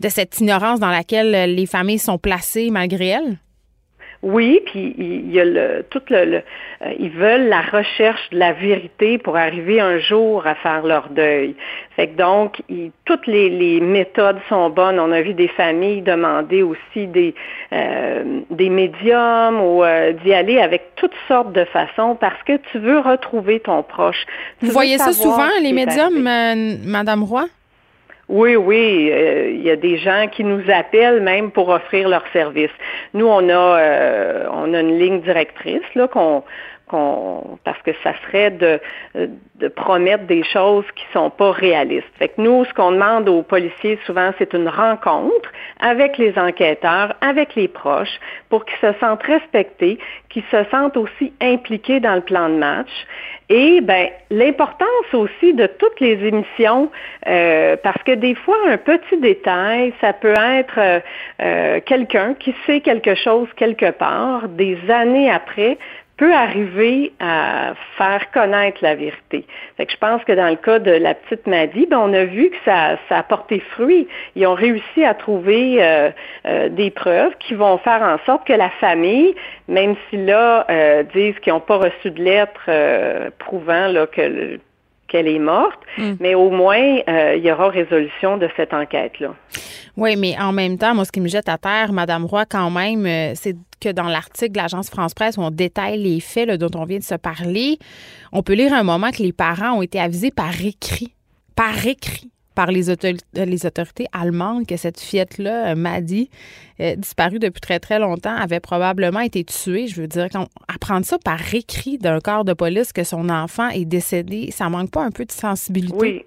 de cette ignorance dans laquelle les familles sont placées malgré elles. Oui, puis il y a le, tout le, euh, ils veulent la recherche de la vérité pour arriver un jour à faire leur deuil. Fait que donc, toutes les, les, méthodes sont bonnes. On a vu des familles demander aussi des euh, des médiums ou euh, d'y aller avec toutes sortes de façons parce que tu veux retrouver ton proche. Vous voyez ça souvent, les médiums, Madame Roy? Oui, oui, euh, il y a des gens qui nous appellent même pour offrir leurs services. Nous, on a, euh, on a une ligne directrice là qu'on parce que ça serait de, de, promettre des choses qui sont pas réalistes. Fait que nous, ce qu'on demande aux policiers souvent, c'est une rencontre avec les enquêteurs, avec les proches, pour qu'ils se sentent respectés, qu'ils se sentent aussi impliqués dans le plan de match. Et ben l'importance aussi de toutes les émissions, euh, parce que des fois un petit détail, ça peut être euh, euh, quelqu'un qui sait quelque chose quelque part, des années après, peut arriver à faire connaître la vérité. Fait que je pense que dans le cas de la petite Maddy, ben, on a vu que ça, ça a porté fruit. Ils ont réussi à trouver euh, euh, des preuves qui vont faire en sorte que la famille, même si là euh, disent qu'ils n'ont pas reçu de lettre prouvant là, que qu'elle est morte, mm. mais au moins, il y aura résolution de cette enquête-là. Oui, mais en même temps, moi, ce qui me jette à terre, Madame Roy, quand même, euh, c'est que dans l'article de l'agence France-Presse où on détaille les faits dont on vient de se parler, on peut lire un moment que les parents ont été avisés par écrit. Par écrit par les, les, autorités allemandes que cette fillette-là, euh, Maddy, euh, disparue depuis très, très longtemps, avait probablement été tuée. Je veux dire, apprendre ça par écrit d'un corps de police que son enfant est décédé, ça manque pas un peu de sensibilité? Oui,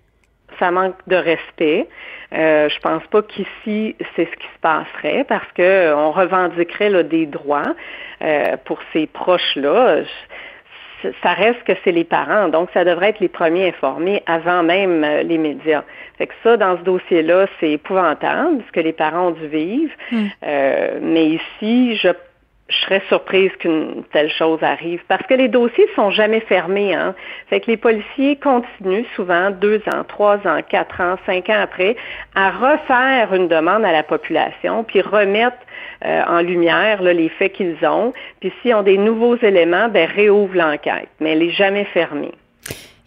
ça manque de respect. Euh, je pense pas qu'ici c'est ce qui se passerait parce que on revendiquerait des droits euh, pour ces proches-là ça reste que c'est les parents, donc ça devrait être les premiers informés avant même euh, les médias. Fait que ça, dans ce dossier-là, c'est épouvantable, ce que les parents ont dû vivre. Hmm. Euh, mais ici, je je serais surprise qu'une telle chose arrive parce que les dossiers sont jamais fermés. Hein. Fait que les policiers continuent souvent deux ans, trois ans, quatre ans, cinq ans après à refaire une demande à la population puis remettre euh, en lumière les faits qu'ils ont. Puis s'ils ont des nouveaux éléments, ben réouvre l'enquête, mais elle n'est jamais fermée.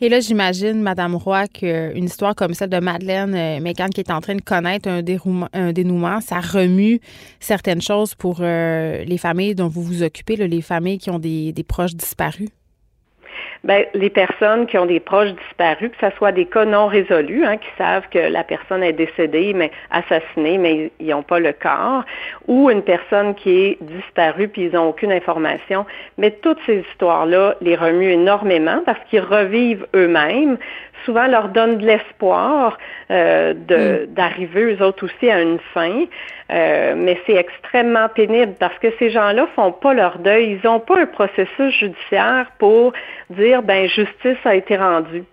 Et là, j'imagine, Madame Roy, qu'une histoire comme celle de Madeleine euh, Mécan qui est en train de connaître un, un dénouement, ça remue certaines choses pour euh, les familles dont vous vous occupez, les familles qui ont des proches disparus. Ben, les personnes qui ont des proches disparus, que ce soit des cas non résolus, hein, qui savent que la personne est décédée, mais assassinée, mais ils n'ont pas le corps, ou une personne qui est disparue puis ils n'ont aucune information. Mais toutes ces histoires-là les remuent énormément parce qu'ils revivent eux-mêmes souvent leur donne de l'espoir euh, mm. d'arriver eux autres aussi à une fin. Euh, mais c'est extrêmement pénible parce que ces gens-là font pas leur deuil. Ils n'ont pas un processus judiciaire pour dire ben justice a été rendue.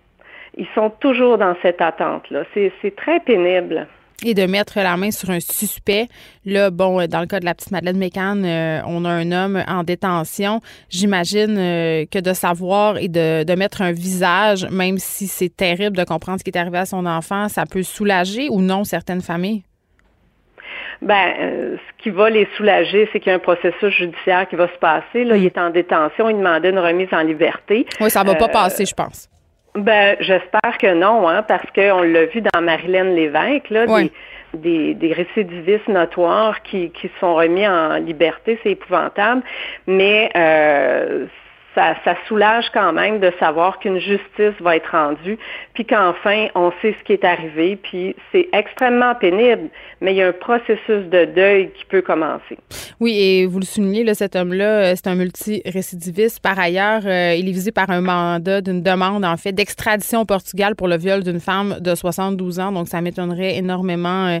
Ils sont toujours dans cette attente-là. C'est très pénible et de mettre la main sur un suspect. Là, bon, dans le cas de la petite Madeleine Mécan, euh, on a un homme en détention. J'imagine euh, que de savoir et de, de, mettre un visage, même si c'est terrible de comprendre ce qui est arrivé à son enfant, ça peut soulager ou non certaines familles? Ben, euh, ce qui va les soulager, c'est qu'il y a un processus judiciaire qui va se passer. Là, il est en détention, il demandait une remise en liberté. Oui, ça va pas passer, je pense. Ben, j'espère que non, hein, parce qu'on l'a vu dans Marilyn Lévesque, là, des, des, récidivistes notoires qui, qui sont remis en liberté, c'est épouvantable. Mais euh, ça, soulage quand même de savoir qu'une justice va être rendue, puis qu'enfin, on sait ce qui est arrivé, puis c'est extrêmement pénible, mais il y a un processus de deuil qui peut commencer. Oui, et vous le soulignez, là, cet homme-là, euh, c'est un multirécidiviste. Par ailleurs, euh, il est visé par un mandat d'une demande, en fait, d'extradition au Portugal pour le viol d'une femme de 72 ans, donc ça m'étonnerait énormément euh,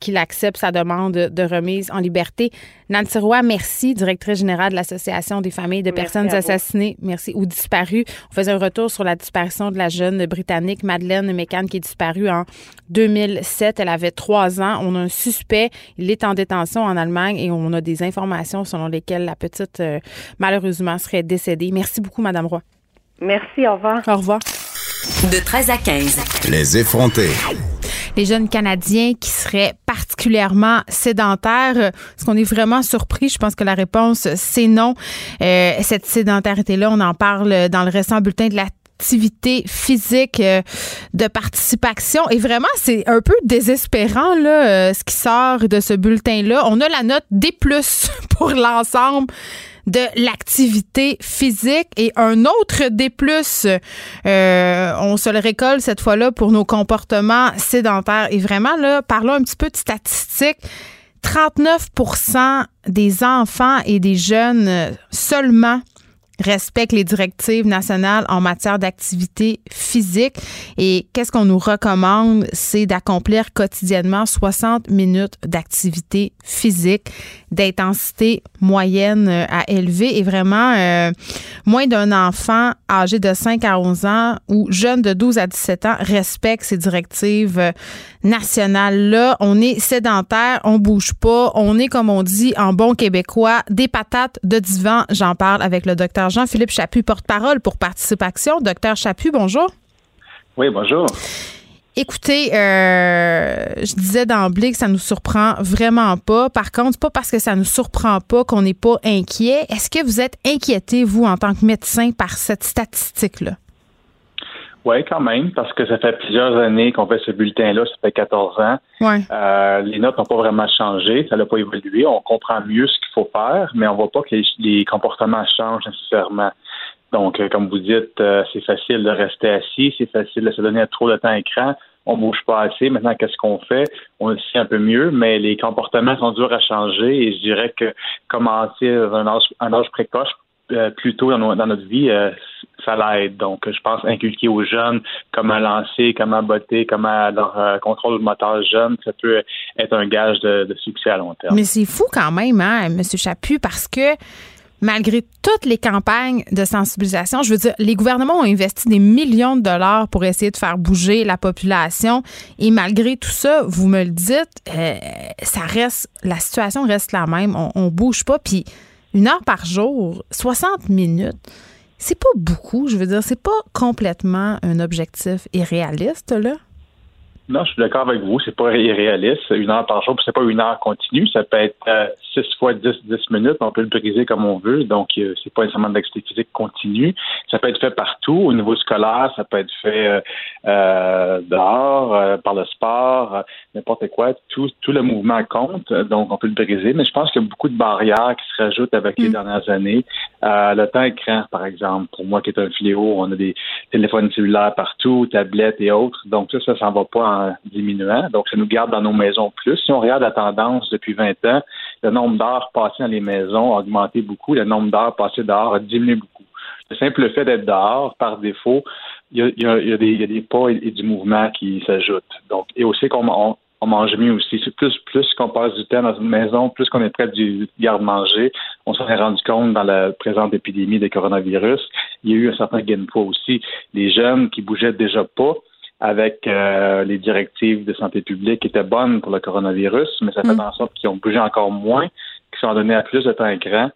qu'il accepte sa demande de remise en liberté. Nancy Roy, merci, directrice générale de l'Association des familles de personnes assassinées, merci, ou disparues. On faisait un retour sur la disparition de la jeune britannique Madeleine McCann qui est disparue en 2007. Elle avait trois ans. On a un suspect. Il est en détention en Allemagne et on a des informations selon lesquelles la petite, euh, malheureusement, serait décédée. Merci beaucoup, Madame Roy. Merci, au revoir. Au revoir. De 13 à 15. Les effrontés les jeunes Canadiens qui seraient particulièrement sédentaires. Est-ce qu'on est vraiment surpris? Je pense que la réponse, c'est non. Euh, cette sédentarité-là, on en parle dans le récent bulletin de l'activité physique euh, de participation. Et vraiment, c'est un peu désespérant, là, euh, ce qui sort de ce bulletin-là. On a la note D+, pour l'ensemble de l'activité physique et un autre des euh, on se le récolte cette fois-là pour nos comportements sédentaires. Et vraiment, là, parlons un petit peu de statistiques. 39% des enfants et des jeunes seulement respectent les directives nationales en matière d'activité physique. Et qu'est-ce qu'on nous recommande? C'est d'accomplir quotidiennement 60 minutes d'activité physique d'intensité moyenne euh, à élever et vraiment euh, moins d'un enfant âgé de 5 à 11 ans ou jeune de 12 à 17 ans respecte ces directives euh, nationales là. On est sédentaire, on bouge pas, on est comme on dit en bon québécois des patates de divan. J'en parle avec le docteur Jean-Philippe Chaput, porte-parole pour Participation. Docteur Chaput, bonjour. Oui, bonjour. Écoutez, euh, je disais d'emblée que ça nous surprend vraiment pas. Par contre, pas parce que ça nous surprend pas qu'on n'est pas inquiet. Est-ce que vous êtes inquiété, vous, en tant que médecin, par cette statistique-là? Oui, quand même, parce que ça fait plusieurs années qu'on fait ce bulletin-là, ça fait 14 ans. Ouais. Euh, les notes n'ont pas vraiment changé, ça n'a pas évolué. On comprend mieux ce qu'il faut faire, mais on ne voit pas que les, comportements changent nécessairement. Donc, euh, comme vous dites, euh, c'est facile de rester assis, c'est facile de se donner trop de temps à écran. On bouge pas assez. Maintenant, qu'est-ce qu'on fait? On le sait un peu mieux, mais les comportements sont durs à changer et je dirais que commencer à un âge, un âge précoce euh, plus tôt dans, notre vie, euh, ça l'aide. Donc, je pense inculquer aux jeunes comment lancer, comment botter, comment leur euh, contrôle le moteur jeune, ça peut être un gage de, succès à long terme. Mais c'est fou quand même, hein, M. Chaput, parce que malgré toutes les campagnes de sensibilisation, je veux dire, les gouvernements ont investi des millions de dollars pour essayer de faire bouger la population. Et malgré tout ça, vous me le dites, ça reste, la situation reste la même. On, on bouge pas. Puis une heure par jour, 60 minutes, c'est pas beaucoup. Je veux dire, c'est pas complètement un objectif irréaliste, là. Non, je suis d'accord avec vous. C'est pas irréaliste. Une heure par jour, c'est pas une heure continue. Ça peut être euh, six fois dix, dix minutes. On peut le briser comme on veut. Donc, euh, c'est pas nécessairement de l'activité physique continue. Ça peut être fait partout. Au niveau scolaire, ça peut être fait euh, euh dehors, par le sport, n'importe quoi. Tout, tout le mouvement compte. Donc, on peut le briser. Mais je pense qu'il y a beaucoup de barrières qui se rajoutent avec les mm. dernières années. le temps écran, par exemple, pour moi qui est un fléau, on a des téléphones cellulaires partout, tablettes et autres. Donc, ça, ça s'en va pas diminuant. Donc, ça nous garde dans nos maisons plus. Si on regarde la tendance depuis 20 ans, le nombre d'heures passées dans les maisons a augmenté beaucoup. Le nombre d'heures passées dehors a diminué beaucoup. Le simple fait d'être dehors, par défaut, il y a, des, pas et, du mouvement qui s'ajoutent. Donc, et aussi qu'on on, mange mieux aussi. Plus, plus qu'on passe du temps dans une maison, plus qu'on est près du garde-manger. On s'en est rendu compte dans la présente épidémie de coronavirus. Il y a eu un certain gain de poids aussi. Les jeunes qui bougeaient déjà pas, avec euh, les directives de santé publique qui étaient bonnes pour le coronavirus, mais ça fait mm. en sorte qu'ils ont bougé encore moins, qu'ils sont donnés à plus de temps écran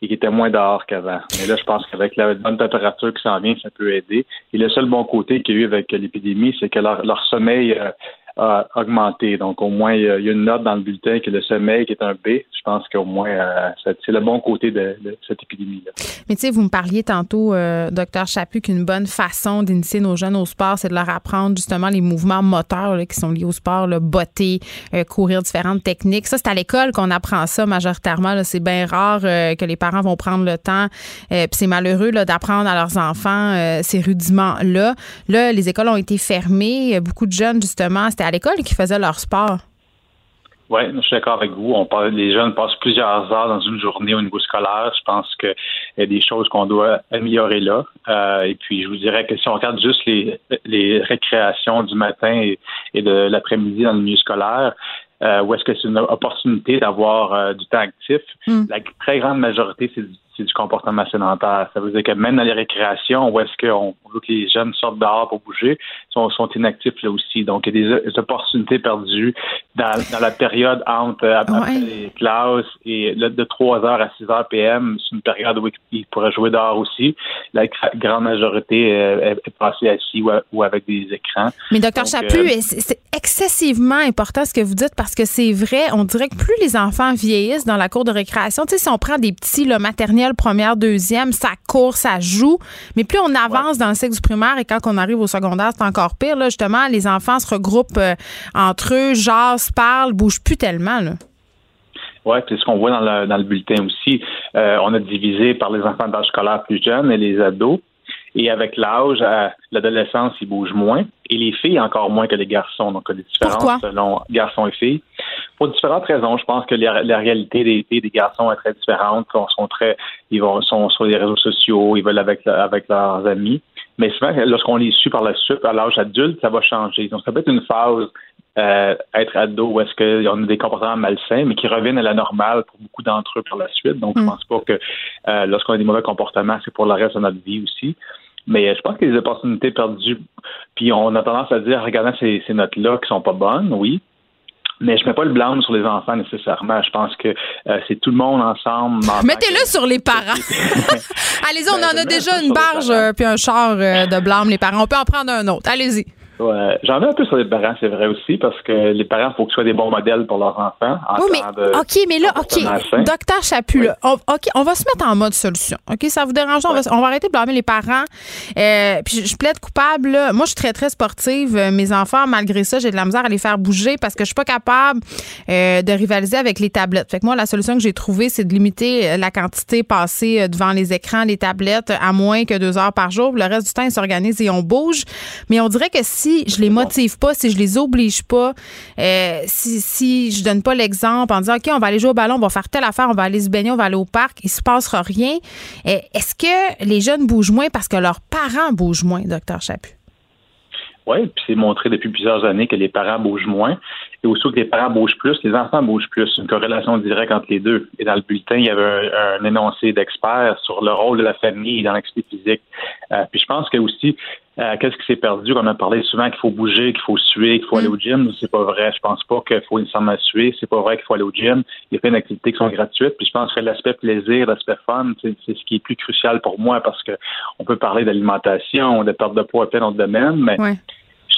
et qui étaient moins dehors qu'avant. Mais là, je pense qu'avec la bonne température qui s'en vient, ça peut aider. Et le seul bon côté qu'il y a eu avec l'épidémie, c'est que leur, leur sommeil euh, augmenté. Donc, au moins, il y a une note dans le bulletin que le sommeil qui est un B. Je pense qu'au moins, euh, c'est le bon côté de, cette épidémie-là. Mais tu sais, vous me parliez tantôt, euh, docteur Chaput, qu'une bonne façon d'initier nos jeunes au sport, c'est de leur apprendre justement les mouvements moteurs qui sont liés au sport, le botter, euh, courir différentes techniques. Ça, c'est à l'école qu'on apprend ça majoritairement. C'est bien rare que les parents vont prendre le temps. Puis c'est malheureux d'apprendre à leurs enfants ces rudiments-là. Là, les écoles ont été fermées. Beaucoup de jeunes, justement, à l'école qui faisaient leur sport. Oui, je suis d'accord avec vous. On parle, les jeunes passent plusieurs heures dans une journée au niveau scolaire. Je pense qu'il y a des choses qu'on doit améliorer là. Euh, et puis, je vous dirais que si on regarde juste les, récréations du matin et, de l'après-midi dans le milieu scolaire, euh, où est-ce que c'est une opportunité d'avoir euh, du temps actif, hmm. la très grande majorité, c'est du c'est du comportement sédentaire. Ça veut dire que même dans les récréations, où est-ce qu'on veut que les jeunes sortent dehors pour bouger, sont, sont inactifs là aussi. Donc, il y a des, opportunités perdues dans, la période entre les classes et de 3h à 6h PM, c'est une période où ils pourraient jouer dehors aussi. La grande majorité euh, est, passée assis ou, avec des écrans. Mais docteur Chaput, euh, c'est excessivement important ce que vous dites parce que c'est vrai, on dirait que plus les enfants vieillissent dans la cour de récréation, tu sais, si on prend des petits le première, deuxième, ça court, ça joue. Mais plus on avance dans le cycle du primaire et quand on arrive au secondaire, c'est encore pire. Là, justement, les enfants se regroupent euh, entre eux, jasent, parlent, bougent plus tellement. Oui, c'est ce qu'on voit dans le, bulletin aussi. Euh, on a divisé par les enfants d'âge scolaire plus jeunes et les ados. Et avec l'âge, l'adolescence, ils bougent moins. Et les filles encore moins que les garçons. Donc, il y a des différences selon garçons et filles. Pour différentes raisons. Je pense que la, réalité des des garçons est très différente. Ils sont très, ils vont, sont sur les réseaux sociaux, ils veulent avec, avec leurs amis. Mais souvent, lorsqu'on les suit par la suite, à l'âge adulte, ça va changer. Donc, ça peut être une phase euh, être ado où est-ce qu'ils ont des comportements malsains, mais qui reviennent à la normale pour beaucoup d'entre eux par la suite. Donc, je mm. pense pas que euh, lorsqu'on a des mauvais comportements, c'est pour le reste de notre vie aussi. Mais euh, je pense que les opportunités perdues, puis on a tendance à dire, regardant ces, ces notes-là qui sont pas bonnes, oui, mais je mets pas le blâme sur les enfants nécessairement. Je pense que euh, c'est tout le monde ensemble. Mettez-le sur les parents. Allez-y, on ben, en a déjà une barge puis un char de blâme, les parents. On peut en prendre un autre. Allez-y. Ouais. J'en ai un peu sur les parents, c'est vrai aussi, parce que les parents, il faut que ce soit des bons modèles pour leurs enfants. oui, mais, OK, mais là, OK. Docteur Chapu, OK, on va se mettre en mode solution. OK, ça vous dérange? On, va, on va arrêter de blâmer les parents. Euh, puis je, plaide coupable. Là. Moi, je suis très, très sportive. Euh, mes enfants, malgré ça, j'ai de la misère à les faire bouger parce que je suis pas capable euh, de rivaliser avec les tablettes. Fait que moi, la solution que j'ai trouvée, c'est de limiter la quantité passée devant les écrans, les tablettes, à moins que deux heures par jour. Le reste du temps, ils s'organisent et on bouge. Mais on dirait que si je les motive pas, si je les oblige pas, euh, si, si je donne pas l'exemple en disant OK, on va aller jouer au ballon, on va faire telle affaire, on va aller se baigner, on va aller au parc, il se passera rien. Euh, est-ce que les jeunes bougent moins parce que leurs parents bougent moins, docteur Chapu? Oui, puis c'est montré depuis plusieurs années que les parents bougent moins. Et aussi que les parents bougent plus, les enfants bougent plus. Une corrélation directe entre les deux. Et dans le bulletin, il y avait un, énoncé d'experts sur le rôle de la famille dans l'activité physique. Euh, puis je pense que aussi, euh, qu'est-ce qui s'est perdu? On a parlé souvent qu'il faut bouger, qu'il faut suer, qu'il faut aller au gym. C'est pas vrai. Je pense pas qu'il faut nécessairement suer. C'est pas vrai qu'il faut aller au gym. Il y a plein d'activités qui sont gratuites. Puis je pense que l'aspect plaisir, l'aspect fun, c'est ce qui est plus crucial pour moi parce que on peut parler d'alimentation, de perte de poids, plein d'autres domaines, mais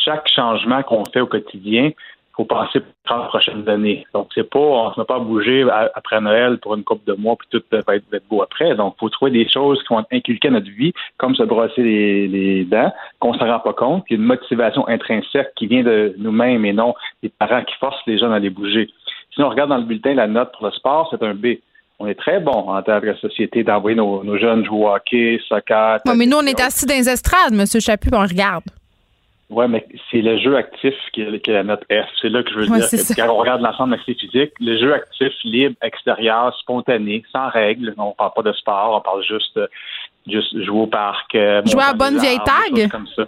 chaque changement qu'on fait au quotidien, faut passer pour les prochaines années. Donc, c'est pas, on se met pas à bouger après Noël pour une coupe de mois, puis tout va être, beau après. Donc, faut trouver des choses qui vont inculquer à notre vie, comme se brosser les, dents, qu'on s'en rend pas compte, puis une motivation intrinsèque qui vient de nous-mêmes et non des parents qui forcent les jeunes à les bouger. Si on regarde dans le bulletin la note pour le sport, c'est un B. On est très bon en tant que société d'envoyer nos, jeunes jouer au hockey, soccer. Oui, mais nous, on est assis dans les estrades, M. Chapu, on regarde. Oui, mais c'est le jeu actif qui est, la note F. C'est là que je veux dire. Quand on regarde l'ensemble de l'activité physique, le jeu actif, libre, extérieur, spontané, sans règles. On parle pas de sport, on parle juste, juste jouer au parc. Euh, jouer à bonne vieille tag? Comme ça.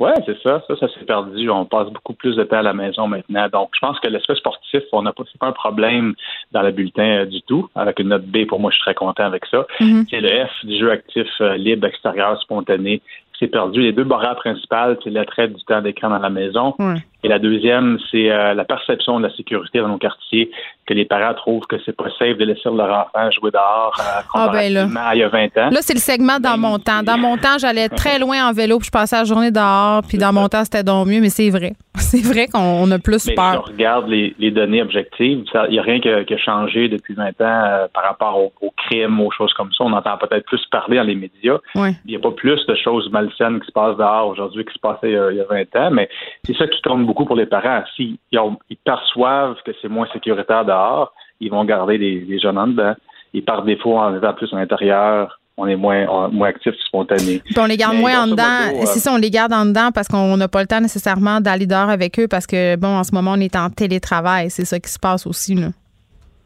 Oui, c'est ça. Ça, ça s'est perdu. On passe beaucoup plus de temps à la maison maintenant. Donc, je pense que l'aspect sportif, on n'a pas, pas un problème dans le bulletin euh, du tout. Avec une note B, pour moi, je suis très content avec ça. Mm-hmm. C'est le F du jeu actif euh, libre, extérieur, spontané, c'est perdu. Les deux barrières principales, c'est l'attrait du temps d'écran dans la maison. Et la deuxième, c'est euh, la perception de la sécurité dans nos quartiers, que les parents trouvent que c'est pas safe de laisser leur enfant jouer dehors euh, ah ben là. il y a 20 ans. Là, c'est le segment dans ben, mon temps. Dans mon temps, j'allais très loin en vélo, puis je passais la journée dehors, puis dans mon temps, c'était donc mieux, mais c'est vrai. C'est vrai qu'on a plus peur. Si on regarde les, données objectives, il n'y a rien qui a, changé depuis 20 ans euh, par rapport aux, crimes, aux choses comme ça. On entend peut-être plus parler dans les médias. Il n'y a pas plus de choses malsaines qui se passent dehors aujourd'hui qui se passaient il y a 20 ans, mais c'est ça qui compte beaucoup pour les parents. S'ils ils perçoivent que c'est moins sécuritaire dehors, ils vont garder les, jeunes en dedans. Et par défaut, en étant plus à l'intérieur, on est moins, moins actif, spontané. Puis on les garde moins en dedans. c'est ça, on les garde en dedans parce qu'on n'a pas le temps nécessairement d'aller dehors avec eux parce que, bon, en ce moment, on est en télétravail. C'est ça qui se passe aussi, là.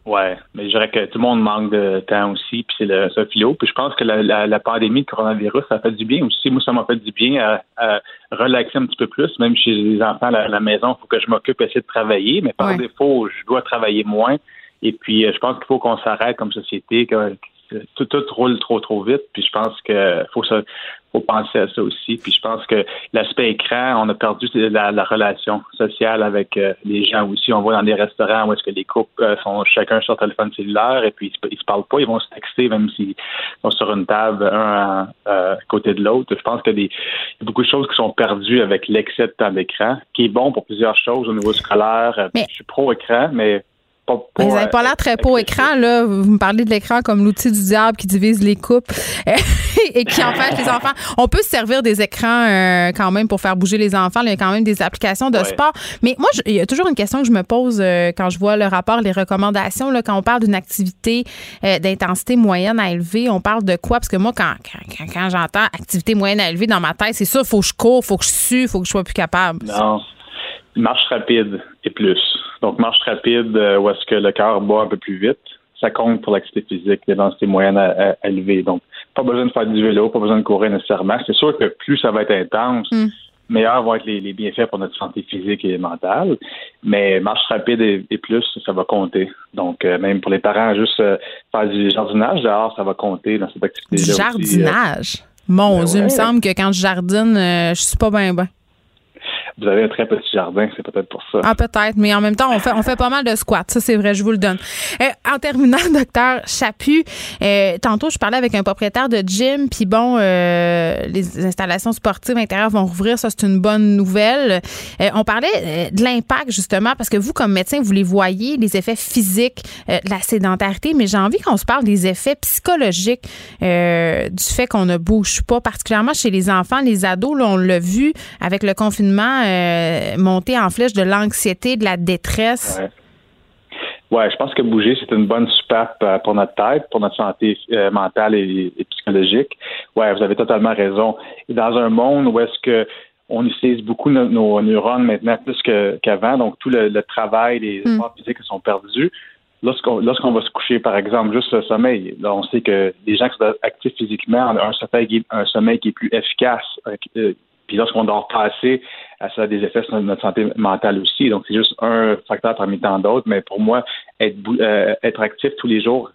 Ouais, mais je dirais que tout le monde manque de temps aussi, puis c'est le ça philo. Puis je pense que la, la, pandémie de coronavirus, ça fait du bien aussi. Moi, ça m'a fait du bien à, relaxer un petit peu plus, même chez les enfants à la, maison, il faut que je m'occupe, essayer de travailler, mais par défaut, je dois travailler moins. Et puis, euh, je pense qu'il faut qu'on s'arrête comme société, que, tout, tout roule trop, trop vite. Puis je pense que faut, ça, faut penser à ça aussi. Puis je pense que l'aspect écran, on a perdu la, relation sociale avec euh, les gens aussi. On voit dans des restaurants où est-ce que les couples euh, sont chacun sur leur téléphone cellulaire et puis ils, se parlent pas, ils vont se texter même s'ils sont sur une table, un à, côté de l'autre. Je pense qu'il y a beaucoup de choses qui sont perdues avec l'excès de temps d'écran, qui est bon pour plusieurs choses au niveau scolaire. Je suis pro-écran, mais vous n'avez pas l'air très beau écran, là. Vous me parlez de l'écran comme l'outil du diable qui divise les coupes et qui empêche les enfants. On peut se servir des écrans euh, quand même pour faire bouger les enfants. Il y a quand même des applications de sport. Mais moi, il y a toujours une question que je me pose euh, quand je vois le rapport, les recommandations. Là, quand on parle d'une activité euh, d'intensité moyenne à élevée, on parle de quoi? Parce que moi, quand, quand, quand j'entends activité moyenne à élevée dans ma tête, c'est ça, il faut que je cours, il faut que je sue, il faut que je sois plus capable. Non. Marche rapide et plus. Donc, marche rapide euh, où est-ce que le cœur bat un peu plus vite, ça compte pour l'activité physique, les densités moyennes à, élever. Donc, pas besoin de faire du vélo, pas besoin de courir nécessairement. C'est sûr que plus ça va être intense, mm. meilleurs vont être les, bienfaits pour notre santé physique et mentale. Mais marche rapide et, plus, ça va compter. Donc, euh, même pour les parents, juste euh, faire du jardinage dehors, ça va compter dans cette activité-là. Du jardinage? Mon ben Dieu, il me semble que quand je jardine, je suis pas bien bien. Vous avez un très petit jardin, c'est peut-être pour ça. Ah, peut-être, mais en même temps, on fait, on fait pas mal de squats. Ça, c'est vrai, je vous le donne. Euh, en terminant, docteur Chaput, euh, tantôt, je parlais avec un propriétaire de gym, puis bon, euh, les installations sportives intérieures vont rouvrir. Ça, c'est une bonne nouvelle. on parlait de l'impact, justement, parce que vous, comme médecin, vous les voyez, les effets physiques de la sédentarité, mais j'ai envie qu'on se parle des effets psychologiques du fait qu'on ne bouge pas, particulièrement chez les enfants, les ados. Là, on l'a vu avec le confinement monter en flèche de l'anxiété, de la détresse? Ouais. je pense que bouger, c'est une bonne soupape euh, pour notre tête, pour notre santé euh, mentale et, psychologique. Ouais, vous avez totalement raison. Et dans un monde où est-ce que on utilise beaucoup nos, neurones maintenant plus qu'avant, donc tout le, travail, les mm. efforts physiques sont perdus. Lorsqu'on lorsqu'on va se coucher, par exemple, juste le sommeil, là, on sait que les gens qui sont actifs physiquement ont un sommeil, un sommeil qui est plus efficace, euh, puis lorsqu'on dort pas assez, ça a des effets sur notre santé mentale aussi. Donc, c'est juste un facteur parmi tant d'autres. Mais pour moi, être, euh, être actif tous les jours,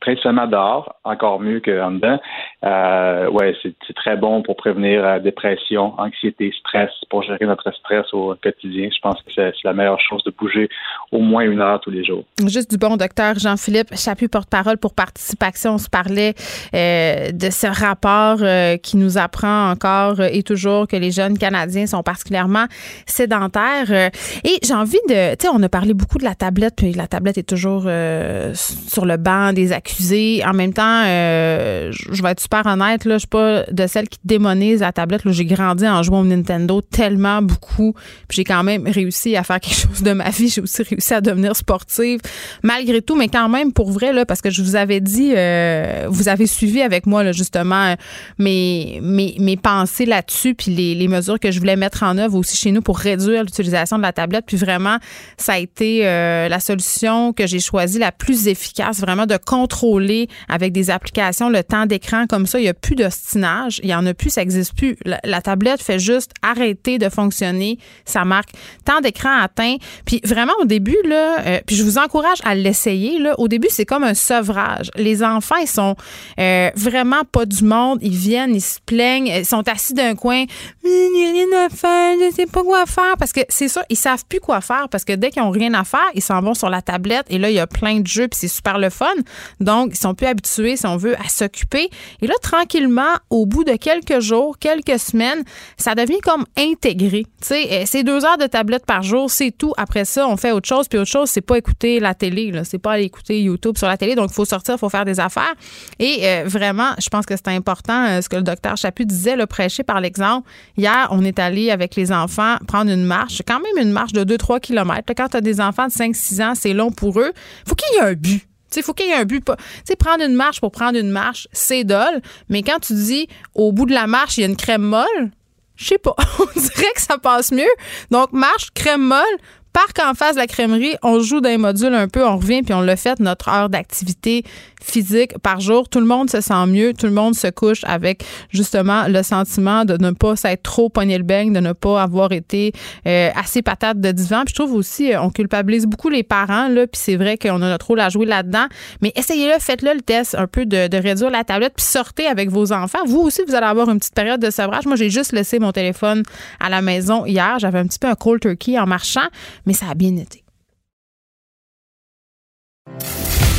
principalement dehors, encore mieux qu'en dedans. Euh, ouais, c'est très bon pour prévenir la dépression, anxiété, stress, pour gérer notre stress au quotidien. Je pense que c'est la meilleure chose de bouger au moins une heure tous les jours. Juste du bon, docteur Jean-Philippe Chaput, porte-parole pour Participation. On se parlait euh, de ce rapport euh, qui nous apprend encore et toujours que les jeunes Canadiens sont particulièrement sédentaires. et j'ai envie de, tu sais, on a parlé beaucoup de la tablette, puis la tablette est toujours sur le banc des accusés. En même temps, euh, je vais être super honnête, là, je suis pas de celle qui démonise la tablette. J'ai grandi en jouant au Nintendo tellement beaucoup. Puis j'ai quand même réussi à faire quelque chose de ma vie. J'ai aussi réussi à devenir sportive malgré tout, mais quand même pour vrai, là, parce que je vous avais dit, euh, vous avez suivi avec moi là, justement mes, mes, mes pensées là-dessus, puis les, mesures que je voulais mettre en œuvre aussi chez nous pour réduire l'utilisation de la tablette. Puis vraiment, ça a été euh, la solution que j'ai choisie la plus efficace, vraiment de contrôler avec des applications le temps d'écran comme ça. Il n'y a plus d'ostinage. Il n'y en a plus, ça n'existe plus. La, tablette fait juste arrêter de fonctionner. Ça marque temps d'écran atteint. Puis vraiment, au début, là, euh, puis je vous encourage à l'essayer. Au début, c'est comme un sevrage. Les enfants, ils sont euh, vraiment pas du monde. Ils viennent, ils se plaignent, ils sont assis d'un coin. Il n'y a rien à faire, je sais pas quoi faire. Parce que c'est ça, ils savent plus quoi faire. Parce que dès qu'ils ont rien à faire, ils s'en vont sur la tablette. Et là, il y a plein de jeux, puis c'est super le fun. Donc, ils sont plus habitués, si on veut, à s'occuper. Et là, tranquillement, au bout de quelques jours, quelques semaines, ça devient comme intégré. Tu sais, eh, c'est deux heures de tablette par jour, c'est tout. Après ça, on fait autre chose. Puis autre chose, c'est pas écouter la télé. C'est pas aller écouter YouTube sur la télé. Donc, il faut sortir, il faut faire des affaires. Et euh, vraiment, je pense que c'est important euh, ce que le docteur Chaput disait, le prêcher par l'exemple. Hier, on est allé avec les enfants prendre une marche. quand même une marche de 2-3 km. Quand tu as des enfants de 5-6 ans, c'est long pour eux. faut qu'il y ait un but. Il faut qu'il y ait un but. sais, prendre une marche pour prendre une marche, c'est dole. Mais quand tu dis au bout de la marche, il y a une crème molle, je sais pas. On dirait que ça passe mieux. Donc, marche, crème molle, parc en face de la crèmerie, on joue d'un module un peu, on revient, puis on l'a fait, notre heure d'activité physique par jour. Tout le monde se sent mieux, tout le monde se couche avec justement le sentiment de ne pas s'être trop pogné le beigne, de ne pas avoir été euh, assez patate de divan. Puis je trouve aussi, euh, on culpabilise beaucoup les parents, là, puis c'est vrai qu'on a notre rôle à jouer là-dedans. Mais essayez-le, faites-le le test un peu de, de, réduire la tablette, puis sortez avec vos enfants. Vous aussi, vous allez avoir une petite période de sevrage. Moi, j'ai juste laissé mon téléphone à la maison hier. J'avais un petit peu un cold turkey en marchant, mais ça a bien été.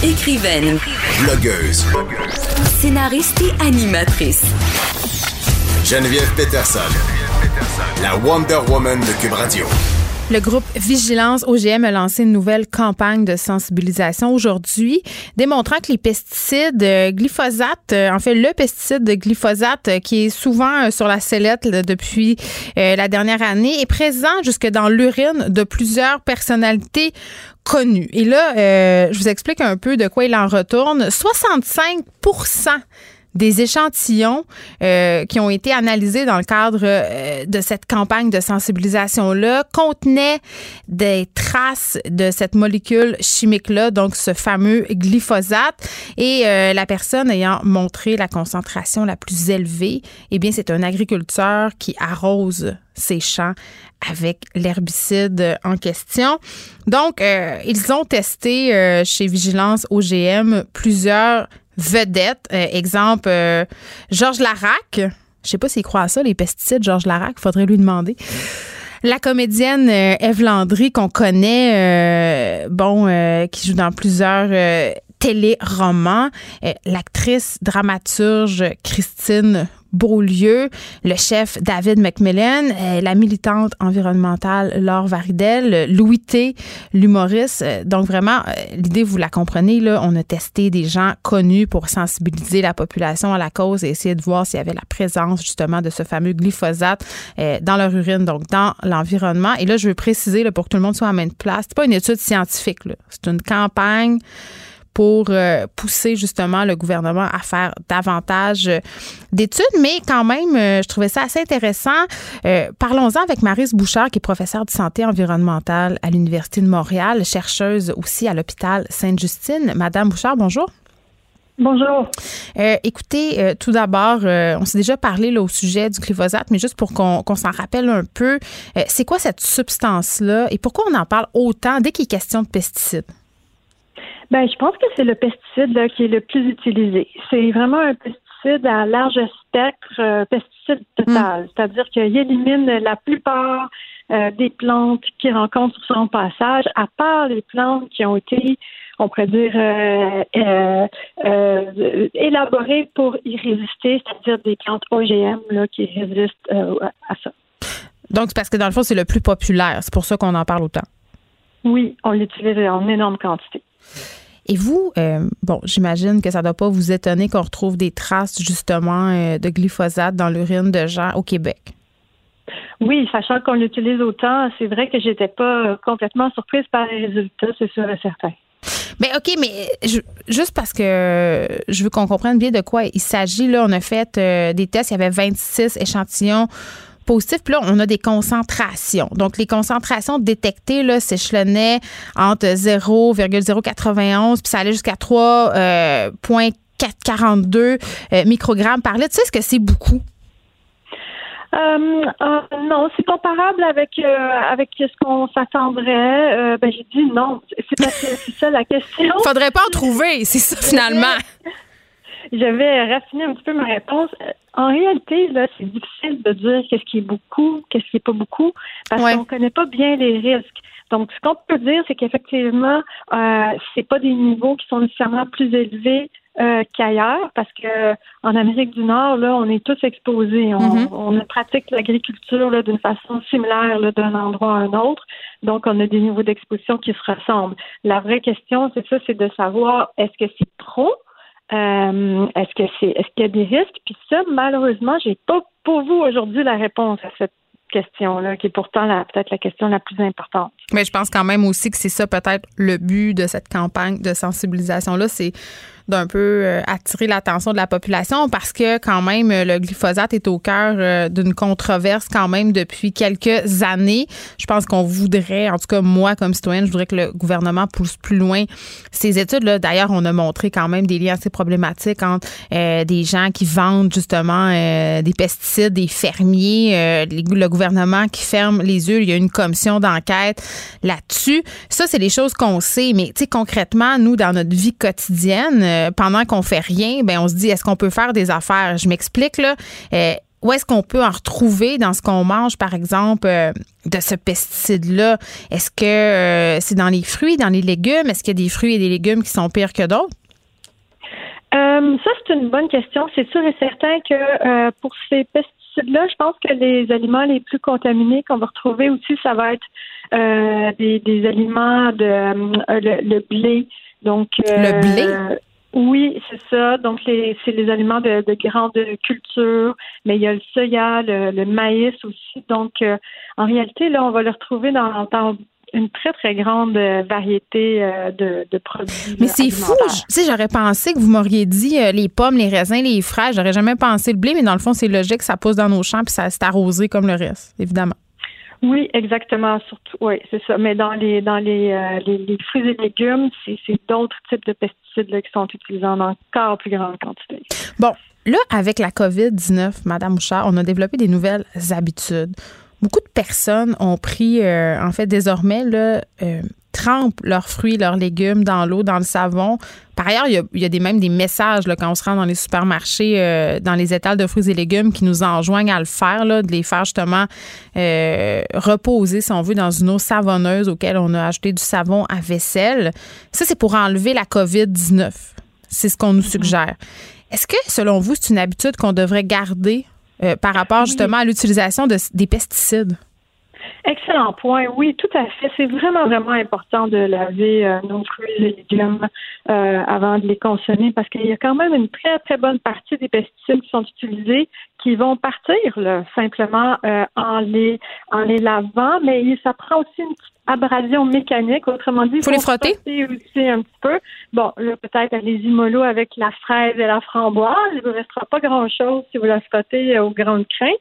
Écrivaine. Blogueuse. Scénariste et animatrice. Geneviève Peterson. La Wonder Woman de Cube Radio. Le groupe Vigilance OGM a lancé une nouvelle campagne de sensibilisation aujourd'hui, démontrant que les pesticides euh, glyphosate, euh, en fait le pesticide de glyphosate euh, qui est souvent sur la sellette depuis la dernière année, est présent jusque dans l'urine de plusieurs personnalités connues. Et là, je vous explique un peu de quoi il en retourne. 65 des échantillons euh, qui ont été analysés dans le cadre euh, de cette campagne de sensibilisation-là contenaient des traces de cette molécule chimique-là, donc ce fameux glyphosate. Et euh, la personne ayant montré la concentration la plus élevée, eh bien, c'est un agriculteur qui arrose ses champs avec l'herbicide en question. Donc, ils ont testé chez Vigilance OGM plusieurs vedettes. Euh, exemple, euh, Georges Larac. Je sais pas s'il croit à ça, les pesticides, Georges Larac. Faudrait lui demander. La comédienne euh, Eve Landry, qu'on connaît, euh, bon, euh, qui joue dans plusieurs téléromans, l'actrice dramaturge Christine Beaulieu, le chef David McMillan, euh, la militante environnementale Laure Varidel, Louis T, l'humoriste. Euh, donc vraiment, euh, l'idée, vous la comprenez, là, on a testé des gens connus pour sensibiliser la population à la cause et essayer de voir s'il y avait la présence justement de ce fameux glyphosate dans leur urine, donc dans l'environnement. Et là, je veux préciser, là, pour que tout le monde soit à même place, c'est pas une étude scientifique, c'est une campagne pour euh, pousser justement le gouvernement à faire davantage euh, d'études. Mais quand même, euh, je trouvais ça assez intéressant. Parlons-en avec Marise Bouchard, qui est professeure de santé environnementale à l'Université de Montréal, chercheuse aussi à l'hôpital Sainte-Justine. Madame Bouchard, bonjour. Bonjour. écoutez, tout d'abord, on s'est déjà parlé là, au sujet du glyphosate, mais juste pour qu'on s'en rappelle un peu, c'est quoi cette substance-là et pourquoi on en parle autant dès qu'il est question de pesticides? Ben, je pense que c'est le pesticide qui est le plus utilisé. C'est vraiment un pesticide à large spectre, euh, pesticide total, mm. c'est-à-dire qu'il élimine la plupart euh, des plantes qui rencontrent sur son passage, à part les plantes qui ont été, on pourrait dire, euh, élaborées pour y résister, c'est-à-dire des plantes OGM là, qui résistent à ça. Donc, c'est parce que dans le fond, c'est le plus populaire. C'est pour ça qu'on en parle autant. Oui, on l'utilise en énorme quantité. Et vous, euh, bon, j'imagine que ça ne doit pas vous étonner qu'on retrouve des traces justement euh, de glyphosate dans l'urine de gens au Québec. Oui, sachant qu'on l'utilise autant, c'est vrai que j'étais pas euh, complètement surprise par les résultats, c'est sûr et certain. Mais OK, mais juste parce que je veux qu'on comprenne bien de quoi il s'agit, là, on a fait des tests, il y avait 26 échantillons positif. Puis là, on a des concentrations. Donc, les concentrations détectées là, s'échelonnaient entre 0,091 puis ça allait jusqu'à 3,442 euh, euh, microgrammes par litre. Tu sais, est-ce que c'est beaucoup? Euh, non, c'est comparable avec avec ce qu'on s'attendrait. ben j'ai dit non. C'est c'est ça la question. Faudrait pas en trouver, c'est ça finalement. Je vais raffiner un petit peu ma réponse. En réalité, là, c'est difficile de dire qu'est-ce qui est beaucoup, qu'est-ce qui est pas beaucoup, parce qu'on qu'on connaît pas bien les risques. Donc, ce qu'on peut dire, c'est qu'effectivement, euh, c'est pas des niveaux qui sont nécessairement plus élevés euh, qu'ailleurs, parce que en Amérique du Nord, là, on est tous exposés. On, mm-hmm. on pratique l'agriculture d'une façon similaire d'un endroit à un autre. Donc, on a des niveaux d'exposition qui se ressemblent. La vraie question, c'est ça, c'est de savoir est-ce que c'est trop euh, est-ce que c'est est-ce qu'il y a des risques? Puis ça, malheureusement, j'ai pas pour vous aujourd'hui la réponse à cette question-là, qui est pourtant peut-être la question la plus importante. Mais je pense quand même aussi que c'est ça peut-être le but de cette campagne de sensibilisation-là, c'est d'un peu euh, attirer l'attention de la population parce que quand même le glyphosate est au cœur euh, d'une controverse quand même depuis quelques années. Je pense qu'on voudrait, en tout cas moi comme citoyenne, je voudrais que le gouvernement pousse plus loin ces études là. D'ailleurs, on a montré quand même des liens assez problématiques entre euh, des gens qui vendent justement des pesticides, des fermiers, le gouvernement qui ferme les yeux. Il y a une commission d'enquête là-dessus. Ça, c'est des choses qu'on sait, mais tu sais concrètement, nous dans notre vie quotidienne euh, pendant qu'on fait rien, ben on se dit est-ce qu'on peut faire des affaires? Je m'explique là. Euh, où est-ce qu'on peut en retrouver dans ce qu'on mange, par exemple, euh, de ce pesticide-là? Est-ce que c'est dans les fruits, dans les légumes? Est-ce qu'il y a des fruits et des légumes qui sont pires que d'autres? ça, c'est une bonne question. C'est sûr et certain que pour ces pesticides-là, je pense que les aliments les plus contaminés qu'on va retrouver aussi, ça va être des, aliments de le, blé. Donc, le blé? Oui, c'est ça. Donc, c'est les aliments de, grande culture, mais il y a le soya, le, maïs aussi. Donc, euh, en réalité, là, on va le retrouver dans, une très, très grande variété euh, de, produits. Mais c'est fou. Tu sais, j'aurais pensé que vous m'auriez dit euh, les pommes, les raisins, les fraises. J'aurais jamais pensé le blé, mais dans le fond, c'est logique. Ça pousse dans nos champs puis ça s'est arrosé comme le reste, évidemment. Oui, exactement. Surtout, oui, c'est ça. Mais dans les dans les, euh, les, fruits et légumes, c'est, d'autres types de pesticides qui sont utilisés en encore plus grande quantité. Bon, là, avec la COVID-19, Madame Bouchard, on a développé des nouvelles habitudes. Beaucoup de personnes ont pris, euh, en fait, désormais, là, euh, trempent leurs fruits, leurs légumes dans l'eau, dans le savon. Par ailleurs, il y a, des, même des messages là, quand on se rend dans les supermarchés, euh, dans les étals de fruits et légumes qui nous enjoignent à le faire, là, de les faire justement euh, reposer, si on veut, dans une eau savonneuse auquel on a ajouté du savon à vaisselle. Ça, c'est pour enlever la COVID-19. C'est ce qu'on nous suggère. Est-ce que, selon vous, c'est une habitude qu'on devrait garder euh, par rapport justement à l'utilisation des pesticides? Excellent point. Oui, tout à fait. C'est vraiment, vraiment important de laver euh, nos fruits et légumes euh, avant de les consommer parce qu'il y a quand même une très, très bonne partie des pesticides qui sont utilisés qui vont partir là, simplement euh, en les en les lavant, mais ça prend aussi une petite abrasion mécanique. Autrement dit, il faut, les frotter aussi un petit peu. Bon, là peut-être allez-y mollo avec la fraise et la framboise. Il ne vous restera pas grand-chose si vous la frottez au grand crin.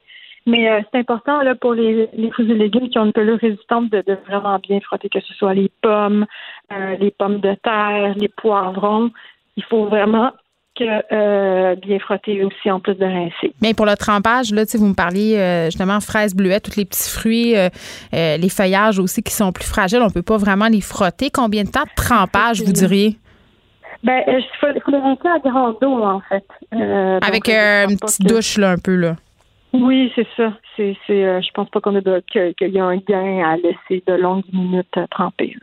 Mais euh, c'est important là pour les, les fruits et légumes qui ont une pelure résistante de, de vraiment bien frotter, que ce soit les pommes, euh, les pommes de terre, les poivrons. Il faut vraiment que euh, bien frotter aussi en plus de rincer. Mais pour le trempage, là, vous me parliez justement fraises, bleuettes, tous les petits fruits, les feuillages aussi qui sont plus fragiles, on peut pas vraiment les frotter. Combien de temps de trempage, vous diriez? Ben, il faut, faut, les rincer à grande eau, en fait. Avec une petite douche, là, un peu, là. Oui, c'est ça. C'est, c'est, euh, je pense pas qu'on a qu'il y a un gain à laisser de longues minutes euh, tremper.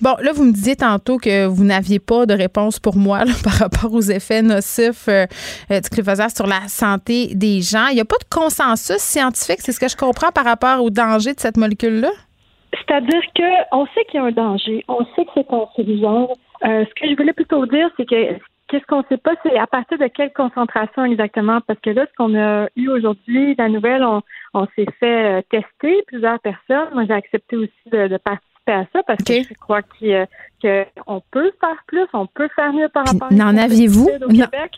Bon, là, vous me disiez tantôt que vous n'aviez pas de réponse pour moi par rapport aux effets nocifs euh, du glyphosate sur la santé des gens. Il n'y a pas de consensus scientifique, c'est ce que je comprends par rapport au danger de cette molécule-là? C'est-à-dire qu'on sait qu'il y a un danger, on sait que c'est cancérigène. Euh, ce que je voulais plutôt dire, c'est que Qu'est-ce qu'on ne sait pas, c'est à partir de quelle concentration exactement, parce que là, ce qu'on a eu aujourd'hui, la nouvelle, on, s'est fait euh, tester plusieurs personnes. Moi, j'ai accepté aussi de, participer à ça parce que je crois qu'on peut faire plus, on peut faire mieux par rapport N'en aviez-vous?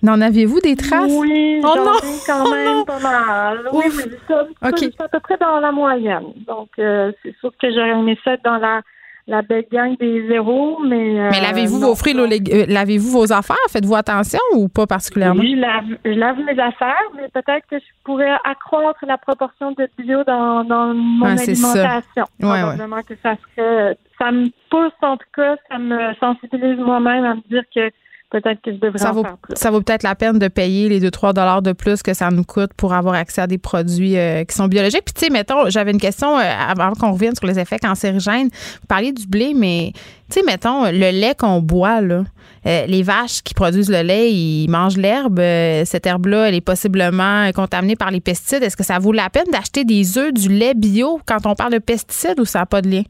N'en aviez-vous des traces? Oui, oh j'en ai quand oh même pas mal. Oui, oui, ça, c'est à peu près dans la moyenne. Donc, euh, c'est sûr que j'aurais aimé ça dans la la belle gang des zéros, mais. Euh, mais lavez-vous vos fruits, euh, lavez-vous vos affaires? Faites-vous attention ou pas particulièrement? Oui, je lave, je lave mes affaires, mais peut-être que je pourrais accroître la proportion de bio dans, dans mon alimentation. Ça. Ouais, que ça serait. Ça me pousse, en tout cas, ça me sensibilise moi-même à me dire que peut-être que je devrais ça en vaut, faire plus. Ça vaut peut-être la peine de payer les 2-3 dollars de plus que ça nous coûte pour avoir accès à des produits euh, qui sont biologiques. Puis, tu sais, mettons, j'avais une question euh, avant qu'on revienne sur les effets cancérigènes. Vous parliez du blé, mais, tu sais, mettons, le lait qu'on boit, là, euh, les vaches qui produisent le lait, ils mangent l'herbe. cette herbe-là, elle est possiblement contaminée par les pesticides. Est-ce que ça vaut la peine d'acheter des œufs, du lait bio quand on parle de pesticides ou ça n'a pas de lien?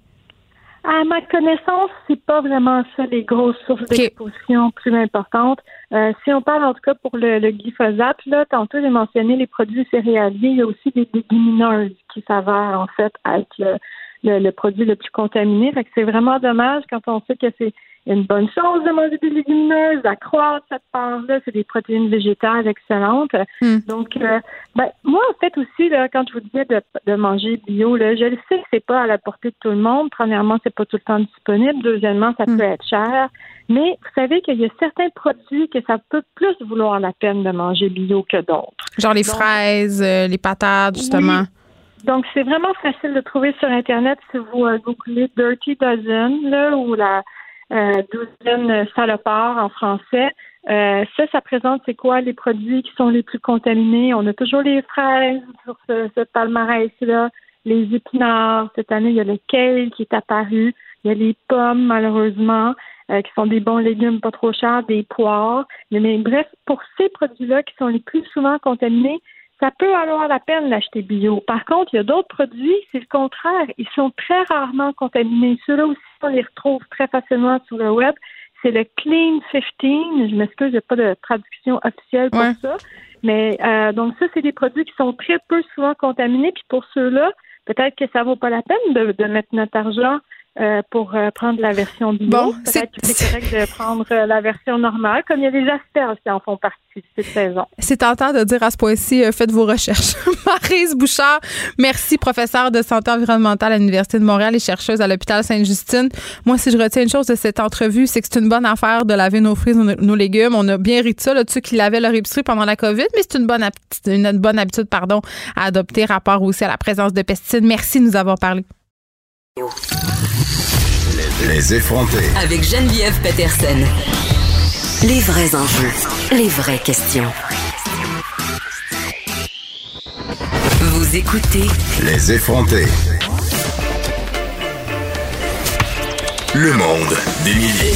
À ma connaissance, c'est pas vraiment ça les grosses sources d'exposition plus importantes. Euh, si on parle en tout cas pour le, le glyphosate, là, tantôt j'ai mentionné les produits céréaliers, il y a aussi des légumineuses qui s'avèrent en fait être le, le, produit le plus contaminé. Fait que c'est vraiment dommage quand on sait que c'est une bonne chose de manger des légumineuses, d'accroître cette part-là. C'est des protéines végétales excellentes. Hmm. Donc, euh, ben, moi, en fait, aussi, là, quand je vous disais de, de manger bio, là, je le sais que c'est pas à la portée de tout le monde. Premièrement, c'est pas tout le temps disponible. Deuxièmement, ça hmm. peut être cher. Mais vous savez qu'il y a certains produits que ça peut plus vouloir la peine de manger bio que d'autres. Genre les fraises, euh, les patates, justement. Donc, c'est vraiment facile de trouver sur Internet si vous euh, googlez Dirty Dozen, là, ou la euh, douzaine salopard en français. Euh, ça, ça présente c'est quoi les produits qui sont les plus contaminés? On a toujours les fraises sur ce, ce palmarès-là, les épinards. Cette année, il y a le kale qui est apparu. Il y a les pommes, malheureusement, euh, qui sont des bons légumes pas trop chers, des poires. mais bref, pour ces produits-là qui sont les plus souvent contaminés, ça peut avoir la peine d'acheter bio. Par contre, il y a d'autres produits, c'est le contraire. Ils sont très rarement contaminés. Ceux-là aussi, on les retrouve très facilement sur le web. C'est le Clean 15. Je m'excuse, il n'y a pas de traduction officielle pour ça. Mais euh, donc ça, c'est des produits qui sont très peu souvent contaminés. Puis pour ceux-là, peut-être que ça vaut pas la peine de, de mettre notre argent euh, pour euh, prendre la version bio. Bon, c'est correct de prendre euh, la version normale, comme il y a des asperges qui en font partie cette saison. C'est tentant de dire à ce point-ci, faites vos recherches. Marise Bouchard, merci, professeure de santé environnementale à l'Université de Montréal et chercheuse à l'hôpital Sainte-Justine. Moi, si je retiens une chose de cette entrevue, c'est que c'est une bonne affaire de laver nos fruits, nos, nos légumes. On a bien ri de ça, là, de ceux qui lavaient leur épicerie pendant la COVID, mais c'est une bonne, une bonne habitude pardon, à adopter rapport aussi à la présence de pesticides. Merci de nous avoir parlé. Les effronter. Avec Geneviève Peterson. Les vrais enjeux, les vraies questions. Vous écoutez Les effronter. Le monde d'Émilie.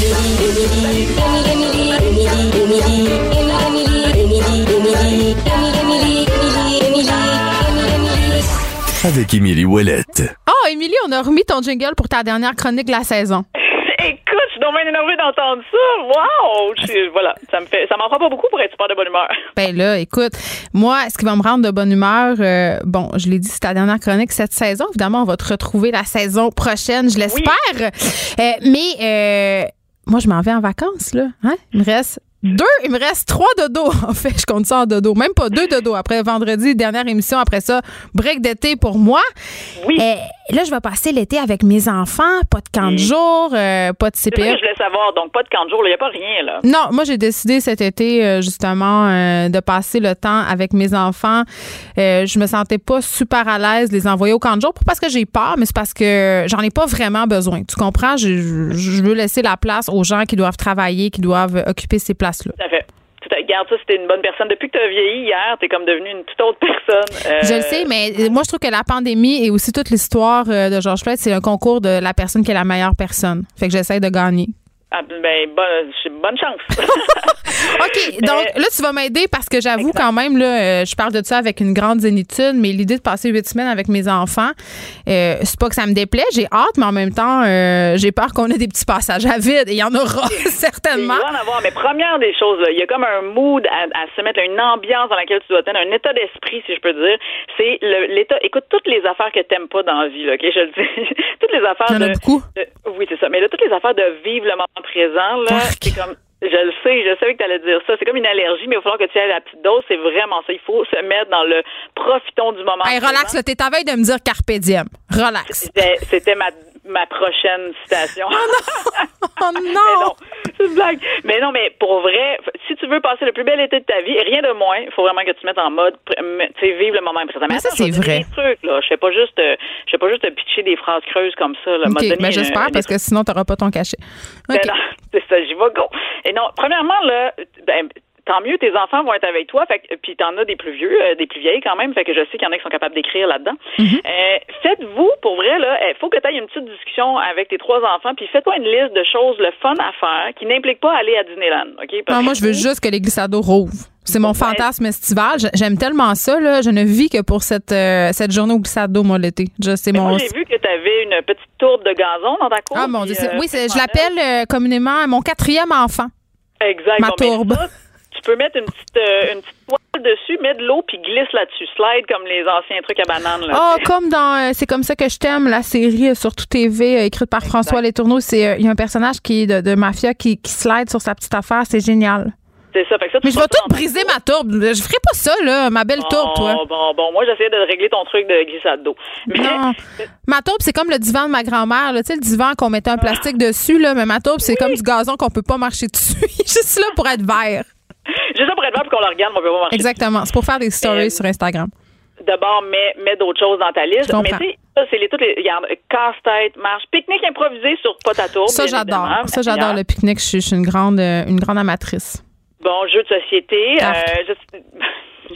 Avec Émilie Ouellette. Oh, Émilie, on a remis ton jingle pour ta dernière chronique de la saison. Écoute, je suis donc bien énervée d'entendre ça. Wow! Je suis- voilà, ça me fait, ça m'en prend pas beaucoup pour être super de bonne humeur. Ben là, écoute, moi, ce qui va me rendre de bonne humeur, euh, bon, je l'ai dit, c'est ta dernière chronique cette saison. Évidemment, on va te retrouver la saison prochaine, je l'espère. Euh, mais euh, moi, je m'en vais en vacances, là. Hein? Il me reste deux, il me reste trois dodos, en fait. Je compte ça en dodo. Même pas deux dodos. Après vendredi, dernière émission. Après ça, break d'été pour moi. Oui. Là, je vais passer l'été avec mes enfants. Pas de camp de jour, euh, pas de C'est ça CPE. que je voulais savoir. Donc, pas de camp de jour, il n'y a pas rien, là. Non, moi j'ai décidé cet été euh, justement euh, de passer le temps avec mes enfants. Euh, je me sentais pas super à l'aise de les envoyer au camp de jour, pas parce que j'ai peur, mais c'est parce que j'en ai pas vraiment besoin. Tu comprends? Je, je- je veux laisser la place aux gens qui doivent travailler, qui doivent occuper ces places-là. Tout à fait. Tout à fait. Garde ça, c'était une bonne personne. Depuis que tu as vieilli hier, tu es comme devenue une toute autre personne. Euh, Je le sais, mais euh, moi je trouve que la pandémie et aussi toute l'histoire euh, de George Floyd, c'est un concours de la personne qui est la meilleure personne. Fait que j'essaie de gagner. Ah, ben, bonne, bonne chance. OK, donc là, tu vas m'aider parce que j'avoue quand même, là, euh, je parle de ça avec une grande zénitude, mais l'idée de passer huit semaines avec mes enfants, euh, c'est pas que ça me déplaît, j'ai hâte, mais en même temps, euh, j'ai peur qu'on ait des petits passages à vide et il y en aura certainement. Il va en avoir, mais première des choses, là, il y a comme un mood à, à se mettre, une ambiance dans laquelle tu dois tenir, un état d'esprit, si je peux dire. C'est l'état. Écoute, toutes les affaires que t'aimes pas dans la vie, là, ok, je le dis. toutes les affaires Il y en a de, beaucoup. de- Oui, c'est ça. Mais là, toutes les affaires de vivre le moment présent, là, c'est comme. Je le sais, je savais que tu allais dire ça. C'est comme une allergie, mais il va falloir que tu ailles à la petite dose. C'est vraiment ça. Il faut se mettre dans le profitons du moment. Hey, relax, là, t'es à veille de me dire carpe diem. Relax. C'était ma, ma prochaine citation. Oh Mais non! non, c'est une blague. Mais non, mais pour vrai, si tu veux passer le plus bel été de ta vie, et rien de moins, il faut vraiment que tu te mettes en mode, tu sais, vivre le moment présent. Mais ça, c'est vrai. Des trucs, là. Je sais pas juste, euh, je sais pas juste te pitcher des phrases creuses comme ça. Là. M'a OK, donné ben j'espère parce que sinon, t'auras pas ton cachet. Ben OK. non, c'est ça, j'y vais go. Et non, premièrement, là, ben, tant mieux, tes enfants vont être avec toi, fait puis t'en as des plus vieux, euh, des plus vieilles quand même, fait que je sais qu'il y en a qui sont capables d'écrire là-dedans. Mm-hmm. Euh, faites-vous, pour vrai, là, il faut que tu aies une petite discussion avec tes trois enfants, puis faites-toi une liste de choses, le fun à faire, qui n'implique pas aller à Disneyland, OK? Parce Non, moi, je veux juste que les glissados rouvrent. C'est mon fantasme estival. J'aime tellement ça. Là. Je ne vis que pour cette, euh, cette journée au glissade d'eau, moi, l'été. Mais mon. J'ai vu que tu avais une petite tourbe de gazon dans ta cour. Ah, mon Dieu. euh, oui, je l'appelle euh, communément mon quatrième enfant. Exact. ma ben, tourbe. Peux mettre une petite, euh, une petite toile dessus, mettre de l'eau, puis glisse là-dessus. Slide comme les anciens trucs à banane. Là, Oh, comme dans euh, C'est comme ça que je t'aime, la série euh, sur tout TV, écrite par François Letourneau. C'est, Il y a un personnage qui est de, de mafia qui, qui slide sur sa petite affaire. C'est génial. C'est ça. Fait que ça, Mais je vais tout briser ma tourbe. Je ferai pas ça, là, ma belle tourbe, toi. Bon, bon, moi, j'essayais de régler ton truc de glissade d'eau. Non. Ma tourbe, c'est comme le divan de ma grand-mère. Tu sais, le divan qu'on mettait un plastique dessus, là, mais ma tourbe, c'est comme du gazon qu'on peut pas marcher dessus. Est juste là pour être vert. Juste pour être qu'on le regarde, on peut pas marcher. Exactement. C'est pour faire des stories Euh, sur Instagram. D'abord, mets, mets d'autres choses dans ta liste. Mais tu sais, ça, c'est les, toutes les, regarde, casse-tête, marche, pique-nique improvisé sur pas ta tourbe. Ça, j'adore. Ça, j'adore le pique-nique. Je suis, je suis une grande, euh, une grande amatrice. Bon, jeu de société. Euh, je-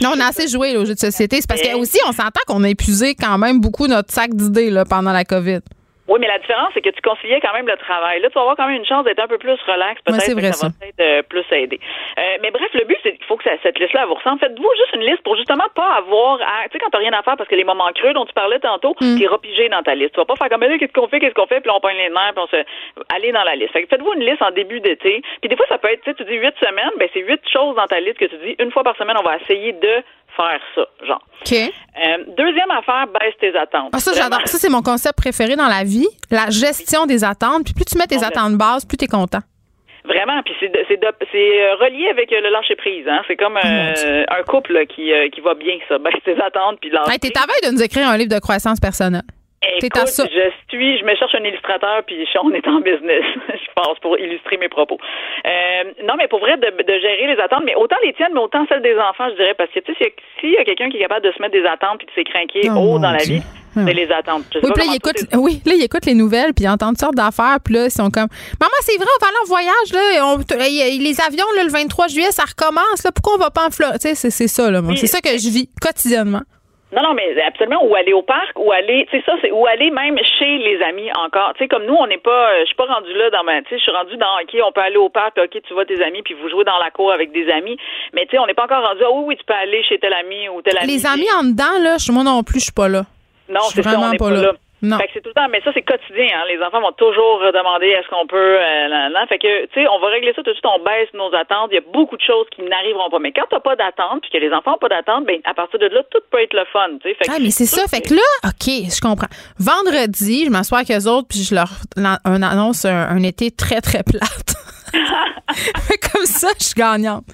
Non, on a assez joué là, aux jeux de société. C'est parce que aussi, on s'entend qu'on a épuisé quand même beaucoup notre sac d'idées pendant la COVID. Oui, mais la différence, c'est que tu conciliais quand même le travail. Là, tu vas avoir quand même une chance d'être un peu plus relax, peut-être. Ouais, que ça. va peut-être euh, plus aider. Euh, mais bref, le but, c'est qu'il faut que ça- cette liste-là vous ressemble. Faites-vous juste une liste pour justement pas avoir à. Tu sais, quand t'as rien à faire parce que les moments creux dont tu parlais tantôt, Mm. t'es repigé dans ta liste. Tu vas pas faire comme, là, qu'est-ce qu'on fait, qu'est-ce qu'on fait, puis on pogne les nerfs, puis on se. Aller dans la liste. Faites-vous une liste en début d'été. Puis des fois, ça peut être, tu sais, tu dis huit semaines, ben c'est huit choses dans ta liste que tu dis, une fois par semaine, on va essayer de faire ça, genre. OK. Euh, deuxième affaire, baisse tes attentes. Ah, ça, j'adore. Ça, c'est mon concept préféré dans la vie. La gestion des attentes. Puis plus tu mets tes attentes basses, plus tu es content. Vraiment, puis c'est c'est euh, relié avec euh, le lâcher prise. Hein? C'est comme Oh, un couple qui qui va bien, ça. Ben, ses attentes puis lâcher. Hey, T'es à veille de nous écrire un livre de croissance personnelle. Écoute, je suis, je me cherche un illustrateur, puis on est en business, je pense, pour illustrer mes propos. Euh, non, mais pour vrai, de, gérer les attentes, mais autant les tiennes, mais autant celles des enfants, je dirais, parce que tu sais, s'il y a quelqu'un qui est capable de se mettre des attentes puis de s'écrinquer oh, haut dans la vie, c'est les attentes. oui, là, il écoute, oui, là, il écoute les nouvelles, puis il entend toutes sortes d'affaires, puis là, ils sont comme, maman, c'est vrai, on va aller en voyage, là, les avions, là, le 23 juillet, ça recommence, là, pourquoi on va pas en Floride? Tu sais, c'est ça, là, c'est ça que je vis quotidiennement. Non, non, mais absolument, ou aller au parc, ou aller, tu sais, ça, c'est, ou aller même chez les amis encore. Tu sais, comme nous, on n'est pas, je suis pas rendu là dans ma, tu sais, je suis rendu dans, OK, on peut aller au parc, OK, tu vois tes amis, puis vous jouez dans la cour avec des amis. Mais tu sais, on n'est pas encore rendu, ah oui, oui, tu peux aller chez tel ami ou tel ami. Les amis en dedans, là, moi non plus, je suis pas là. Non, c'est vraiment ça, on pas, là. Non. Fait que c'est tout le temps, mais ça c'est quotidien. Hein. Les enfants vont toujours demander est-ce qu'on peut. Euh, Fait que tu sais, on va régler ça tout de suite. On baisse nos attentes. Il y a beaucoup de choses qui n'arriveront pas. Mais quand t'as pas d'attente, puis que les enfants n'ont pas d'attente, ben à partir de là, tout peut être le fun. Fait ah, mais c'est ça. Fait que là, ok, je comprends. Vendredi, je m'assois avec eux autres, puis je leur annonce un, été très très plate. Comme ça, je suis gagnante.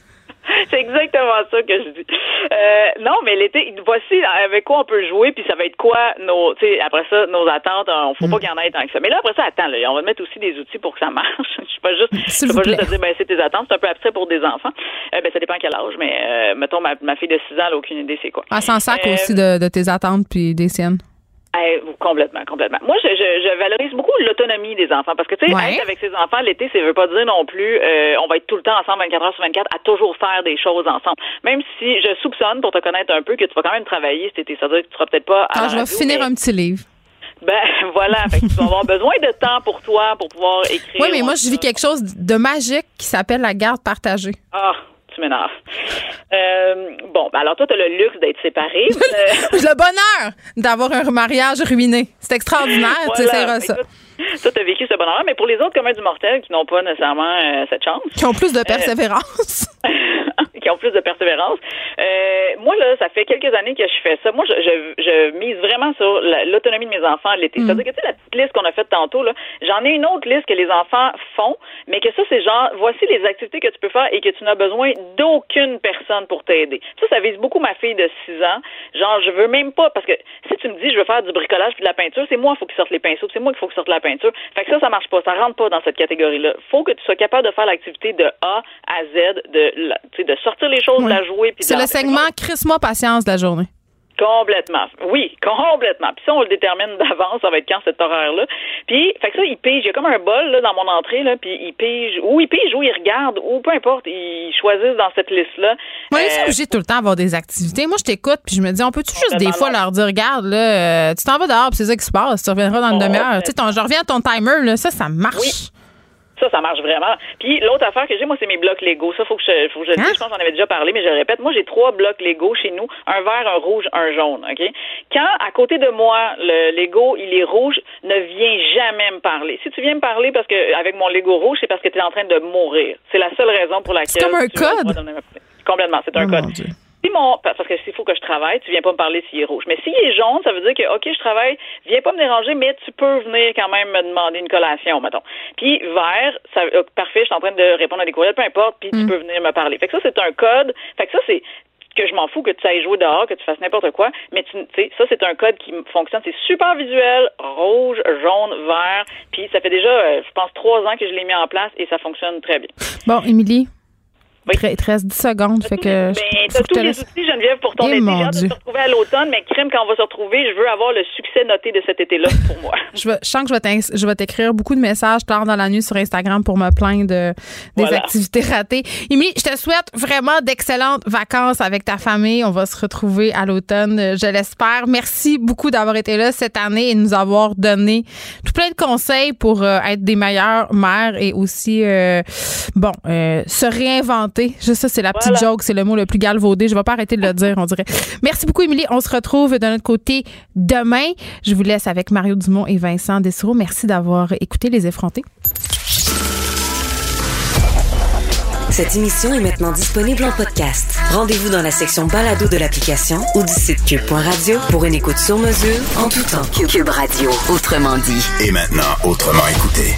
c'est exactement ça que je dis. Euh, non, mais l'été, voici avec quoi on peut jouer, puis ça va être quoi nos, tu sais, après ça, nos attentes. On faut pas mm. qu'il y en ait tant que ça. Mais là, après ça, attends, là, on va mettre aussi des outils pour que ça marche. je suis pas juste, je suis pas juste à dire, ben, c'est tes attentes, c'est un peu abstrait pour des enfants. Euh, ben, ça dépend quel âge, mais euh, mettons, ma, ma, fille de 6 ans, elle a aucune idée c'est quoi. Elle s'en sac aussi de, de tes attentes puis des siennes complètement, complètement. Moi, je, je, valorise beaucoup l'autonomie des enfants parce que, tu sais, être avec ses enfants l'été, ça veut pas dire non plus euh, on va être tout le temps ensemble 24 heures sur 24 à toujours faire des choses ensemble. Même si je soupçonne, pour te connaître un peu, que tu vas quand même travailler cet été. C'est-à-dire que tu seras peut-être pas. À je vais finir un petit livre. Ben voilà, fait que tu vas avoir besoin de temps pour toi pour pouvoir écrire. Oui, mais moi je vis quelque chose de magique qui s'appelle la garde partagée. Ah, tu m'énerves. Euh, bon, ben alors toi, tu as le luxe d'être séparé. le bonheur d'avoir un mariage ruiné. C'est extraordinaire, tu sais, ça. Ça, tu as vécu ce bonheur mais pour les autres communs du mortel qui n'ont pas nécessairement euh, cette chance. Qui ont plus de euh, persévérance. qui ont plus de persévérance. Euh, moi, là, ça fait quelques années que je fais ça. Moi, je, je, je mise vraiment sur l'autonomie de mes enfants l'été. Mm. C'est-à-dire que, tu sais, la petite liste qu'on a faite tantôt, là, j'en ai une autre liste que les enfants font, mais que ça, c'est genre, voici les activités que tu peux faire et que tu n'as besoin d'aucune personne pour t'aider. Ça, ça vise beaucoup ma fille de 6 ans. Genre, je veux même pas, parce que si tu me dis, je veux faire du bricolage puis de la peinture, c'est moi, il faut qu'il sorte les pinceaux, c'est moi qu'il faut qu'il sorte la peinture. Fait que ça, ça marche pas. Ça rentre pas dans cette catégorie-là. Faut que tu sois capable de faire l'activité de A à Z, de, de sortir les choses, de la jouer. C'est le segment Chris-moi patience de la journée. Complètement. Oui, complètement. Puis ça, on le détermine d'avance, ça va être quand cet horaire-là. Puis, fait que ça, il pige. Il y a comme un bol là, dans mon entrée, là, puis il pige, ou il pige, ou il regarde, ou peu importe, ils choisissent dans cette liste-là. Moi, ils sont obligés tout le temps d'avoir des activités. Moi, je t'écoute, puis je me dis, on peut-tu juste des fois leur dire, regarde, là, euh, tu t'en vas dehors, puis c'est ça qui se passe, tu reviendras dans une demi-heure. Tu sais, je reviens à ton timer, là, ça, ça marche. Ça, ça marche vraiment. Puis l'autre affaire que j'ai, moi, c'est mes blocs Lego. Ça, faut que je, faut que je. Hein? Je pense qu'on avait déjà parlé, mais je le répète. Moi, j'ai trois blocs Lego chez nous. Un vert, un rouge, un jaune. OK? Quand, à côté de moi, le Lego, il est rouge, ne viens jamais me parler. Si tu viens me parler parce que, avec mon Lego rouge, c'est parce que tu es en train de mourir. C'est la seule raison pour laquelle. C'est comme un code. Complètement. C'est un oh code mon, parce que s'il faut que je travaille, tu viens pas me parler s'il est rouge. Mais s'il est jaune, ça veut dire que, OK, je travaille, viens pas me déranger, mais tu peux venir quand même me demander une collation, mettons. Puis vert, ça, euh, parfait, je suis en train de répondre à des courriels, peu importe, puis tu mm. peux venir me parler. Fait que ça, c'est un code. Fait que ça, c'est que je m'en fous que tu ailles jouer dehors, que tu fasses n'importe quoi, mais tu sais, ça c'est un code qui fonctionne, c'est super visuel, rouge, jaune, vert, puis ça fait déjà, euh, je pense, trois ans que je l'ai mis en place et ça fonctionne très bien. Bon, Émilie, il te reste 10 secondes. Fait que. Ben, t'as tous les outils, Geneviève, pour ton eh, été. J'ai de se retrouver à l'automne, mais crime, quand on va se retrouver, je veux avoir le succès noté de cet été-là pour moi. je, veux, je sens que je vais t'écrire beaucoup de messages tard dans la nuit sur Instagram pour me plaindre de, des activités ratées. Émilie, je te souhaite vraiment d'excellentes vacances avec ta famille. On va se retrouver à l'automne, je l'espère. Merci beaucoup d'avoir été là cette année et nous avoir donné tout plein de conseils pour euh, être des meilleures mères et aussi, euh, bon, euh, se réinventer Juste ça, c'est la petite joke, c'est le mot le plus galvaudé. Je vais pas arrêter de le dire, on dirait. Merci beaucoup, Émilie. On se retrouve de notre côté demain. Je vous laisse avec Mario Dumont et Vincent Dessereau. Merci d'avoir écouté Les Effrontés. Cette émission est maintenant disponible en podcast. Rendez-vous dans la section balado de l'application ou du site cube.radio pour une écoute sur mesure en tout temps. Cube Radio, autrement dit. Et maintenant, autrement écouté.